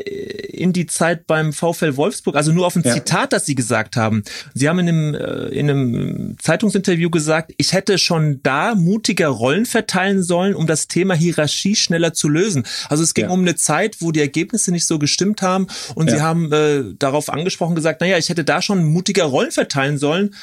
in die Zeit beim VfL Wolfsburg, also nur auf ein ja. Zitat, das Sie gesagt haben. Sie haben in einem, äh, in einem Zeitungsinterview gesagt, ich hätte schon da mutiger Rollen verteilen sollen, um das Thema Hierarchie schneller zu lösen. Also es ging ja. um eine Zeit, wo die Ergebnisse nicht so gestimmt haben und ja. Sie haben äh, darauf angesprochen gesagt, naja, ich hätte da schon mutiger Rollen verteilen sollen,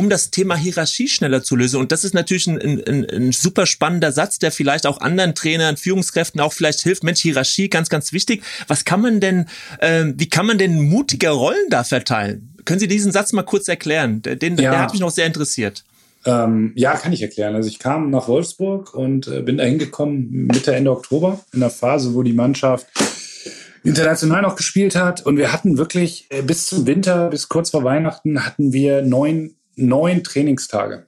um das Thema Hierarchie schneller zu lösen. Und das ist natürlich ein, ein, ein super spannender Satz, der vielleicht auch anderen Trainern, Führungskräften auch vielleicht hilft. Mensch, Hierarchie, ganz, ganz wichtig. Was kann man denn, äh, wie kann man denn mutige Rollen da verteilen? Können Sie diesen Satz mal kurz erklären? Den, ja. der hat mich noch sehr interessiert. Ähm, ja, kann ich erklären. Also ich kam nach Wolfsburg und äh, bin da hingekommen Mitte, Ende Oktober in der Phase, wo die Mannschaft international noch gespielt hat. Und wir hatten wirklich äh, bis zum Winter, bis kurz vor Weihnachten, hatten wir neun neun Trainingstage.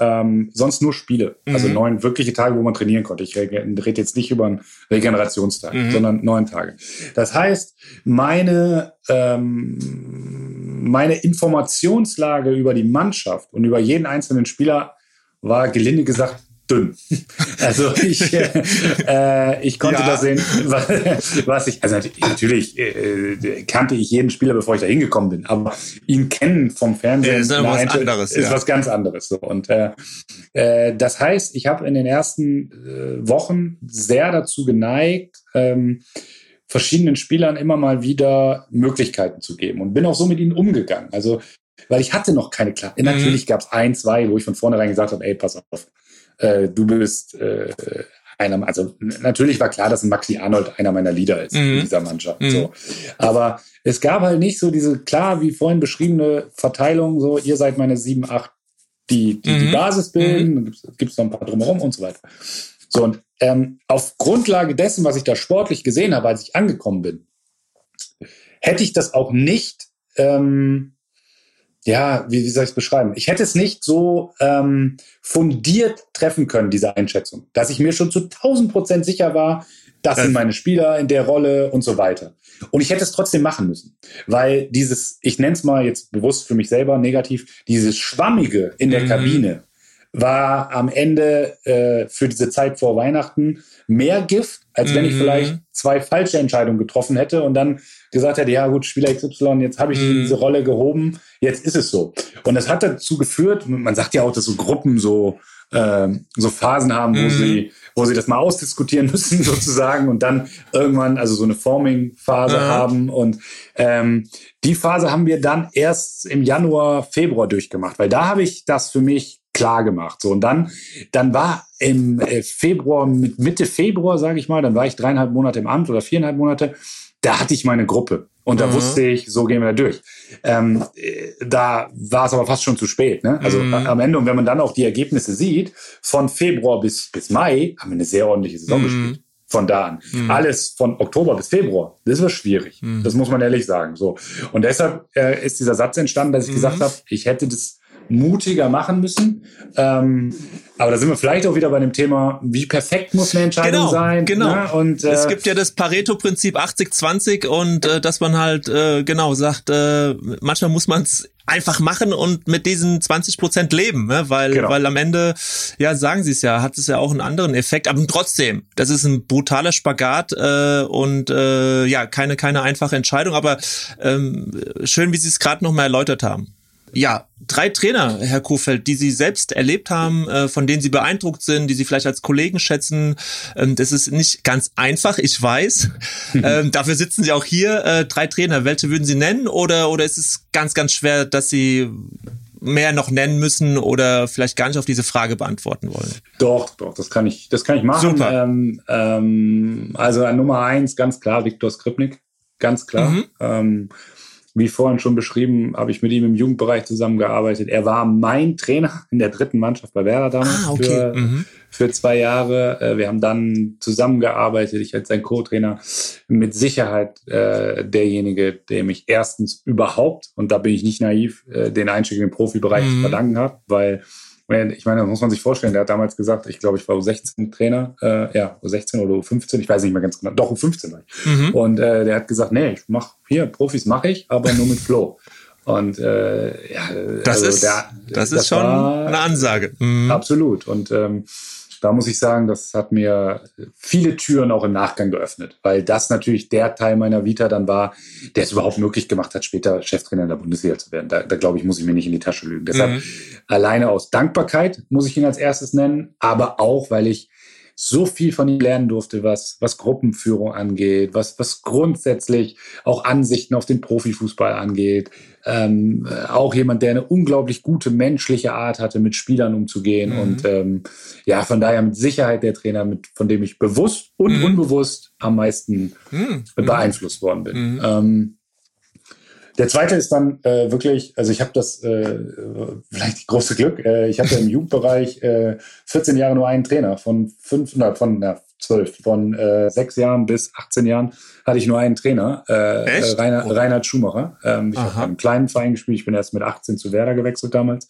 Ähm, sonst nur Spiele. Also mhm. Also neun wirkliche Tage, wo man trainieren konnte. Ich rede jetzt nicht über einen Regenerationstag, mhm. sondern neun Tage. Das heißt, meine, ähm, meine Informationslage über die Mannschaft und über jeden einzelnen Spieler war gelinde gesagt dünn. [LAUGHS] Also ich, äh, ich konnte ja. da sehen, was ich, also natürlich äh, kannte ich jeden Spieler, bevor ich da hingekommen bin, aber ihn kennen vom Fernsehen ist, was, anderes, ist ja. was ganz anderes. So. Und äh, äh, das heißt, ich habe in den ersten äh, Wochen sehr dazu geneigt, ähm, verschiedenen Spielern immer mal wieder Möglichkeiten zu geben und bin auch so mit ihnen umgegangen. Also weil ich hatte noch keine Klar. Mhm. Natürlich gab es ein, zwei, wo ich von vornherein gesagt habe, ey, pass auf, äh, du bist äh, einer, also natürlich war klar, dass Maxi Arnold einer meiner Leader ist mhm. in dieser Mannschaft. Mhm. So. Aber es gab halt nicht so diese klar, wie vorhin beschriebene Verteilung, so ihr seid meine sieben, acht, die die, mhm. die Basis bilden, mhm. dann gibt es noch ein paar drumherum und so weiter. So, und ähm, auf Grundlage dessen, was ich da sportlich gesehen habe, als ich angekommen bin, hätte ich das auch nicht ähm, ja, wie, wie soll ich es beschreiben? Ich hätte es nicht so ähm, fundiert treffen können, diese Einschätzung, dass ich mir schon zu 1000 Prozent sicher war, das sind meine Spieler in der Rolle und so weiter. Und ich hätte es trotzdem machen müssen, weil dieses, ich nenne es mal jetzt bewusst für mich selber negativ, dieses Schwammige in der mhm. Kabine war am Ende äh, für diese Zeit vor Weihnachten mehr Gift, als wenn ich mhm. vielleicht zwei falsche Entscheidungen getroffen hätte und dann gesagt hätte, ja gut, Spieler XY, jetzt habe ich mhm. diese Rolle gehoben, jetzt ist es so. Und das hat dazu geführt, man sagt ja auch, dass so Gruppen so, äh, so Phasen haben, wo mhm. sie wo sie das mal ausdiskutieren [LAUGHS] müssen sozusagen und dann irgendwann also so eine Forming-Phase mhm. haben und ähm, die Phase haben wir dann erst im Januar, Februar durchgemacht, weil da habe ich das für mich klar gemacht. So und dann, dann war im äh, Februar, Mitte Februar, sage ich mal, dann war ich dreieinhalb Monate im Amt oder viereinhalb Monate. Da hatte ich meine Gruppe und da mhm. wusste ich, so gehen wir da durch. Ähm, äh, da war es aber fast schon zu spät. Ne? Also mhm. am Ende, und wenn man dann auch die Ergebnisse sieht, von Februar bis, bis Mai haben wir eine sehr ordentliche Saison mhm. gespielt von da an. Mhm. Alles von Oktober bis Februar, das war schwierig. Mhm. Das muss man ehrlich sagen. So. Und deshalb äh, ist dieser Satz entstanden, dass ich mhm. gesagt habe, ich hätte das mutiger machen müssen. Ähm, aber da sind wir vielleicht auch wieder bei dem Thema, wie perfekt muss eine Entscheidung genau, sein. Genau. Ne? Und, äh, es gibt ja das Pareto-Prinzip 80-20 und äh, dass man halt äh, genau sagt, äh, manchmal muss man es einfach machen und mit diesen 20 Prozent leben, ne? weil genau. weil am Ende ja sagen Sie es ja, hat es ja auch einen anderen Effekt, aber trotzdem, das ist ein brutaler Spagat äh, und äh, ja keine keine einfache Entscheidung, aber ähm, schön, wie Sie es gerade noch mal erläutert haben. Ja, drei Trainer, Herr Kofeld, die Sie selbst erlebt haben, äh, von denen Sie beeindruckt sind, die Sie vielleicht als Kollegen schätzen. Ähm, das ist nicht ganz einfach, ich weiß. [LAUGHS] ähm, dafür sitzen Sie auch hier. Äh, drei Trainer, welche würden Sie nennen? Oder, oder ist es ganz, ganz schwer, dass Sie mehr noch nennen müssen oder vielleicht gar nicht auf diese Frage beantworten wollen? Doch, doch, das kann ich, das kann ich machen. Super. Ähm, ähm, also an Nummer eins, ganz klar, Viktor Skripnik. Ganz klar. Mhm. Ähm, wie vorhin schon beschrieben, habe ich mit ihm im Jugendbereich zusammengearbeitet. Er war mein Trainer [LAUGHS] in der dritten Mannschaft bei Werder damals ah, okay. für, mhm. für zwei Jahre. Äh, wir haben dann zusammengearbeitet. Ich als sein Co-Trainer. Mit Sicherheit äh, derjenige, dem ich erstens überhaupt, und da bin ich nicht naiv, äh, den Einstieg in den Profibereich mhm. zu verdanken habe, weil ich meine, das muss man sich vorstellen, der hat damals gesagt, ich glaube, ich war U16 Trainer, äh, ja, U16 oder U15, ich weiß nicht mehr ganz genau, doch U15 war ich. Mhm. Und äh, der hat gesagt, nee, ich mach hier, Profis mache ich, aber nur mit Flow. Und äh, ja, das also ist, der, das, das ist schon eine Ansage. Mhm. Absolut. Und ähm, da muss ich sagen, das hat mir viele Türen auch im Nachgang geöffnet, weil das natürlich der Teil meiner Vita dann war, der es überhaupt möglich gemacht hat, später Cheftrainer in der Bundesliga zu werden. Da, da glaube ich, muss ich mir nicht in die Tasche lügen. Deshalb mhm. alleine aus Dankbarkeit muss ich ihn als erstes nennen, aber auch, weil ich so viel von ihm lernen durfte, was, was Gruppenführung angeht, was, was grundsätzlich auch Ansichten auf den Profifußball angeht. Ähm, auch jemand, der eine unglaublich gute menschliche Art hatte, mit Spielern umzugehen. Mhm. Und ähm, ja, von daher mit Sicherheit der Trainer, mit, von dem ich bewusst und mhm. unbewusst am meisten mhm. beeinflusst worden bin. Mhm. Ähm, der zweite ist dann äh, wirklich, also ich habe das äh, vielleicht große Glück. Äh, ich hatte im [LAUGHS] Jugendbereich äh, 14 Jahre nur einen Trainer von 500, von na, 12, von äh, sechs Jahren bis 18 Jahren hatte ich nur einen Trainer, äh, Echt? äh Rainer, Reinhard Schumacher. Ähm, ich habe einen kleinen Verein gespielt. Ich bin erst mit 18 zu Werder gewechselt damals.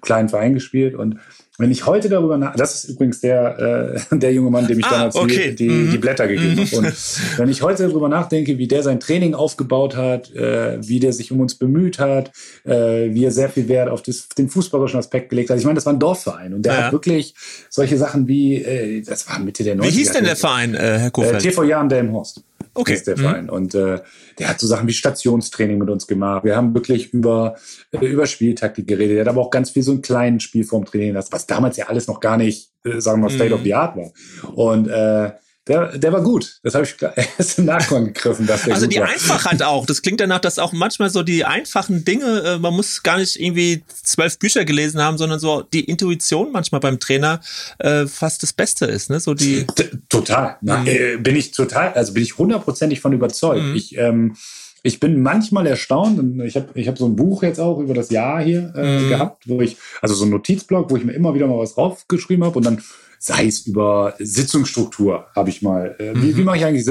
Kleinen Verein gespielt und wenn ich heute darüber nach, das ist übrigens der, äh, [LAUGHS] der junge Mann, dem ich ah, damals okay. die, die, mhm. die, Blätter gegeben mhm. habe. [LAUGHS] Und wenn ich heute darüber nachdenke, wie der sein Training aufgebaut hat, äh, wie der sich um uns bemüht hat, äh, wie er sehr viel Wert auf das, den fußballerischen Aspekt gelegt hat. Ich meine, das war ein Dorfverein und der ja. hat wirklich solche Sachen wie, äh, das war Mitte der 90er. Wie hieß denn der Verein, äh, Herr Kofeld? Äh, TV Jahren Delmhorst. Okay. Ist der mhm. Verein. Und äh, der hat so Sachen wie Stationstraining mit uns gemacht. Wir haben wirklich über, äh, über Spieltaktik geredet. Er hat aber auch ganz viel so einen kleinen Spielformtraining lassen, was damals ja alles noch gar nicht, äh, sagen wir mal, State mhm. of the Art war. Und äh, der, der war gut. Das habe ich [LAUGHS] erst im Nachgang gegriffen. Dass der also die war. Einfachheit [LAUGHS] auch. Das klingt danach, dass auch manchmal so die einfachen Dinge, äh, man muss gar nicht irgendwie zwölf Bücher gelesen haben, sondern so die Intuition manchmal beim Trainer äh, fast das Beste ist. Ne? So die total. Na, mhm. äh, bin ich total, also bin ich hundertprozentig von überzeugt. Mhm. Ich ähm, ich bin manchmal erstaunt, ich habe ich hab so ein Buch jetzt auch über das Jahr hier äh, mhm. gehabt, wo ich, also so ein Notizblock, wo ich mir immer wieder mal was draufgeschrieben habe und dann sei es über Sitzungsstruktur, habe ich mal. Äh, wie, wie mhm. mache ich eigentlich?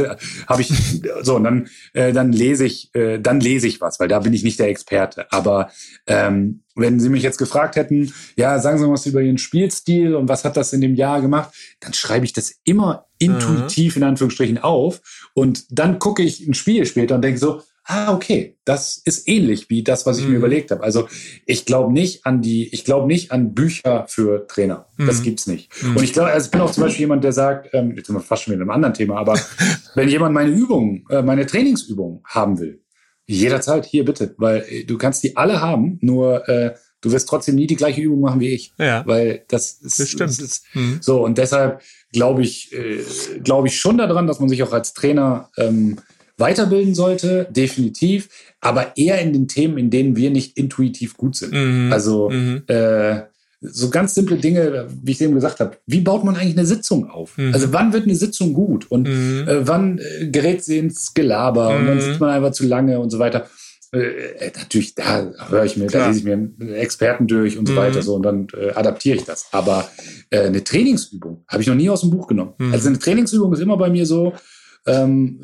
Habe ich so und dann äh, dann lese ich äh, dann lese ich was, weil da bin ich nicht der Experte. Aber ähm, wenn Sie mich jetzt gefragt hätten, ja, sagen Sie mal was über Ihren Spielstil und was hat das in dem Jahr gemacht, dann schreibe ich das immer intuitiv mhm. in Anführungsstrichen auf und dann gucke ich ein Spiel später und denke so, ah, okay, das ist ähnlich wie das, was ich mhm. mir überlegt habe. Also ich glaube nicht an die, ich glaube nicht an Bücher für Trainer. Mhm. Das gibt's nicht. Mhm. Und ich glaube, also ich bin auch zum Beispiel jemand, der sagt, ähm, jetzt sind wir fast schon wieder in einem anderen Thema, aber [LAUGHS] wenn jemand meine Übungen, äh, meine Trainingsübungen haben will, jederzeit hier bitte, weil äh, du kannst die alle haben, nur äh, du wirst trotzdem nie die gleiche Übung machen wie ich. Ja. Weil das ist, das stimmt. Das ist, mhm. so und deshalb glaube ich, äh, glaube ich schon daran, dass man sich auch als Trainer ähm, weiterbilden sollte, definitiv, aber eher in den Themen, in denen wir nicht intuitiv gut sind. Mhm. Also mhm. Äh, so ganz simple Dinge, wie ich eben gesagt habe. Wie baut man eigentlich eine Sitzung auf? Mhm. Also wann wird eine Sitzung gut und mhm. äh, wann äh, gerät sie ins Gelaber mhm. und dann sitzt man einfach zu lange und so weiter. Äh, äh natürlich, da höre ich mir, Klar. da lese ich mir Experten durch und so mhm. weiter so und dann äh, adaptiere ich das. Aber eine Trainingsübung habe ich noch nie aus dem Buch genommen. Mhm. Also eine Trainingsübung ist immer bei mir so, ähm,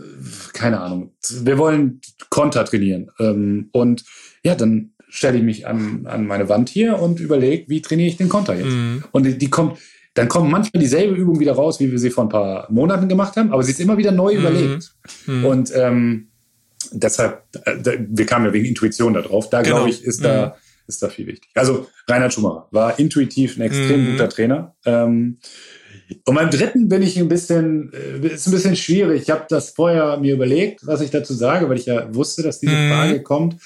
keine Ahnung, wir wollen Konter trainieren. Ähm, und ja, dann stelle ich mich an, an meine Wand hier und überlege, wie trainiere ich den Konter jetzt. Mhm. Und die, die kommt, dann kommt manchmal dieselbe Übung wieder raus, wie wir sie vor ein paar Monaten gemacht haben, aber sie ist immer wieder neu mhm. überlegt. Mhm. Und ähm, deshalb, äh, wir kamen ja wegen Intuition da drauf. Da genau. glaube ich, ist da, mhm. ist da viel wichtig. Also Reinhard Schumacher war intuitiv ein extrem mhm. guter Trainer. Ähm, und beim dritten bin ich ein bisschen, äh, ist ein bisschen schwierig. Ich habe das vorher mir überlegt, was ich dazu sage, weil ich ja wusste, dass diese mhm. Frage kommt.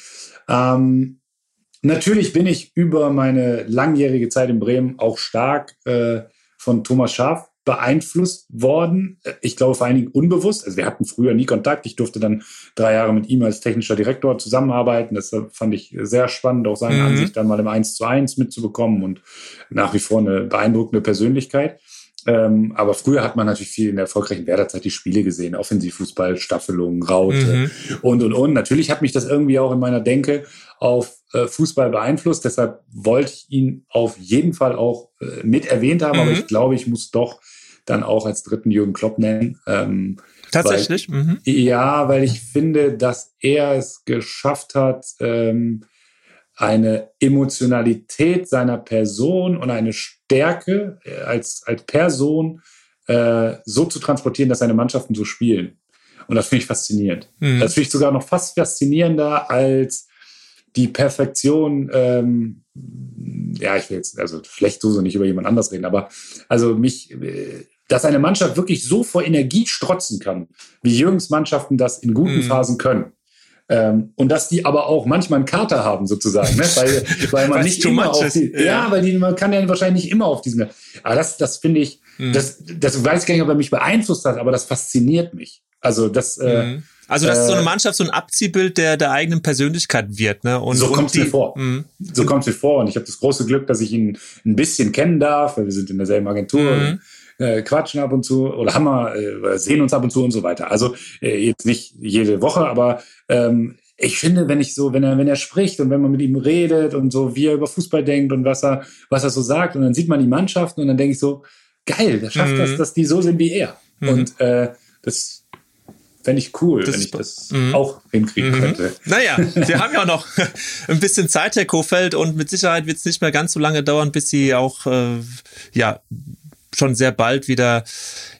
Ähm, natürlich bin ich über meine langjährige Zeit in Bremen auch stark äh, von Thomas Schaaf beeinflusst worden. Ich glaube vor allen Dingen unbewusst. Also wir hatten früher nie Kontakt. Ich durfte dann drei Jahre mit ihm als technischer Direktor zusammenarbeiten. Das fand ich sehr spannend, auch seine mhm. Ansicht dann mal im Eins zu eins mitzubekommen und nach wie vor eine beeindruckende Persönlichkeit. Ähm, aber früher hat man natürlich viel in der erfolgreichen Werderzeit die Spiele gesehen, Offensivfußball, Staffelung, Raute mhm. und und und. Natürlich hat mich das irgendwie auch in meiner Denke auf äh, Fußball beeinflusst. Deshalb wollte ich ihn auf jeden Fall auch äh, mit erwähnt haben. Mhm. Aber ich glaube, ich muss doch dann auch als dritten Jürgen Klopp nennen. Ähm, Tatsächlich? Weil, mhm. Ja, weil ich finde, dass er es geschafft hat, ähm, eine Emotionalität seiner Person und eine Stärke äh, als, als Person äh, so zu transportieren, dass seine Mannschaften so spielen. Und das finde ich faszinierend. Mhm. Das finde ich sogar noch fast faszinierender als die Perfektion. Ähm, ja, ich will jetzt also schlecht so nicht über jemand anders reden, aber also mich, äh, dass eine Mannschaft wirklich so vor Energie strotzen kann, wie Jürgens Mannschaften das in guten mhm. Phasen können. Ähm, und dass die aber auch manchmal einen Kater haben, sozusagen, ne? weil, weil man nicht immer auf die, ja. ja, weil die, man kann ja wahrscheinlich nicht immer auf diesem, aber das, das finde ich, mhm. das, das weiß ich gar nicht, ob er mich beeinflusst hat, aber das fasziniert mich. Also das, äh, mhm. Also, dass äh, so eine Mannschaft so ein Abziehbild der, der eigenen Persönlichkeit wird, ne? Und, so kommt es mir vor. Mh. So kommt es mir vor. Und ich habe das große Glück, dass ich ihn ein bisschen kennen darf, weil wir sind in derselben Agentur. Mhm äh, quatschen ab und zu oder haben wir, äh, sehen uns ab und zu und so weiter. Also äh, jetzt nicht jede Woche, aber ähm, ich finde, wenn ich so, wenn er, wenn er spricht und wenn man mit ihm redet und so, wie er über Fußball denkt und was er, was er so sagt, und dann sieht man die Mannschaften und dann denke ich so, geil, der schafft mhm. das, dass die so sind wie er. Mhm. Und äh, das fände ich cool, das wenn ich das mhm. auch hinkriegen mhm. könnte. Naja, wir haben ja auch noch [LAUGHS] ein bisschen Zeit, Herr Kofeld, und mit Sicherheit wird es nicht mehr ganz so lange dauern, bis Sie auch äh, ja schon sehr bald wieder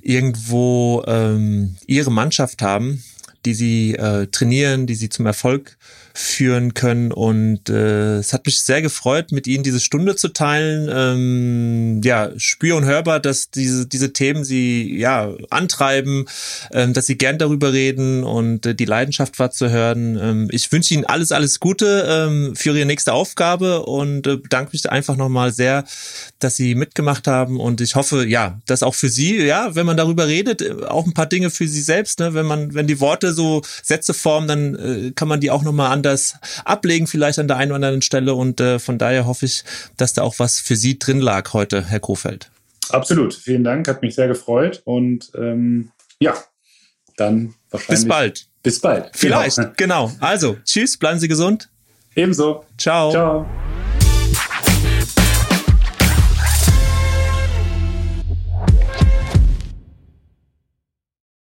irgendwo ähm, ihre Mannschaft haben, die sie äh, trainieren, die sie zum Erfolg führen können. Und äh, es hat mich sehr gefreut, mit Ihnen diese Stunde zu teilen. Ähm, ja, spür und hörbar, dass diese, diese Themen Sie ja antreiben, ähm, dass Sie gern darüber reden und äh, die Leidenschaft war zu hören. Ähm, ich wünsche Ihnen alles, alles Gute ähm, für Ihre nächste Aufgabe und äh, bedanke mich einfach nochmal sehr, dass Sie mitgemacht haben. Und ich hoffe, ja, dass auch für Sie, ja, wenn man darüber redet, auch ein paar Dinge für Sie selbst, ne, wenn man, wenn die Worte so Sätze formen, dann äh, kann man die auch nochmal an anders ablegen, vielleicht an der einen oder anderen Stelle. Und äh, von daher hoffe ich, dass da auch was für Sie drin lag heute, Herr Kofeld. Absolut. Vielen Dank, hat mich sehr gefreut. Und ähm, ja, dann wahrscheinlich. Bis bald. Bis bald. Vielleicht, genau. genau. Also, tschüss, bleiben Sie gesund. Ebenso. Ciao. Ciao.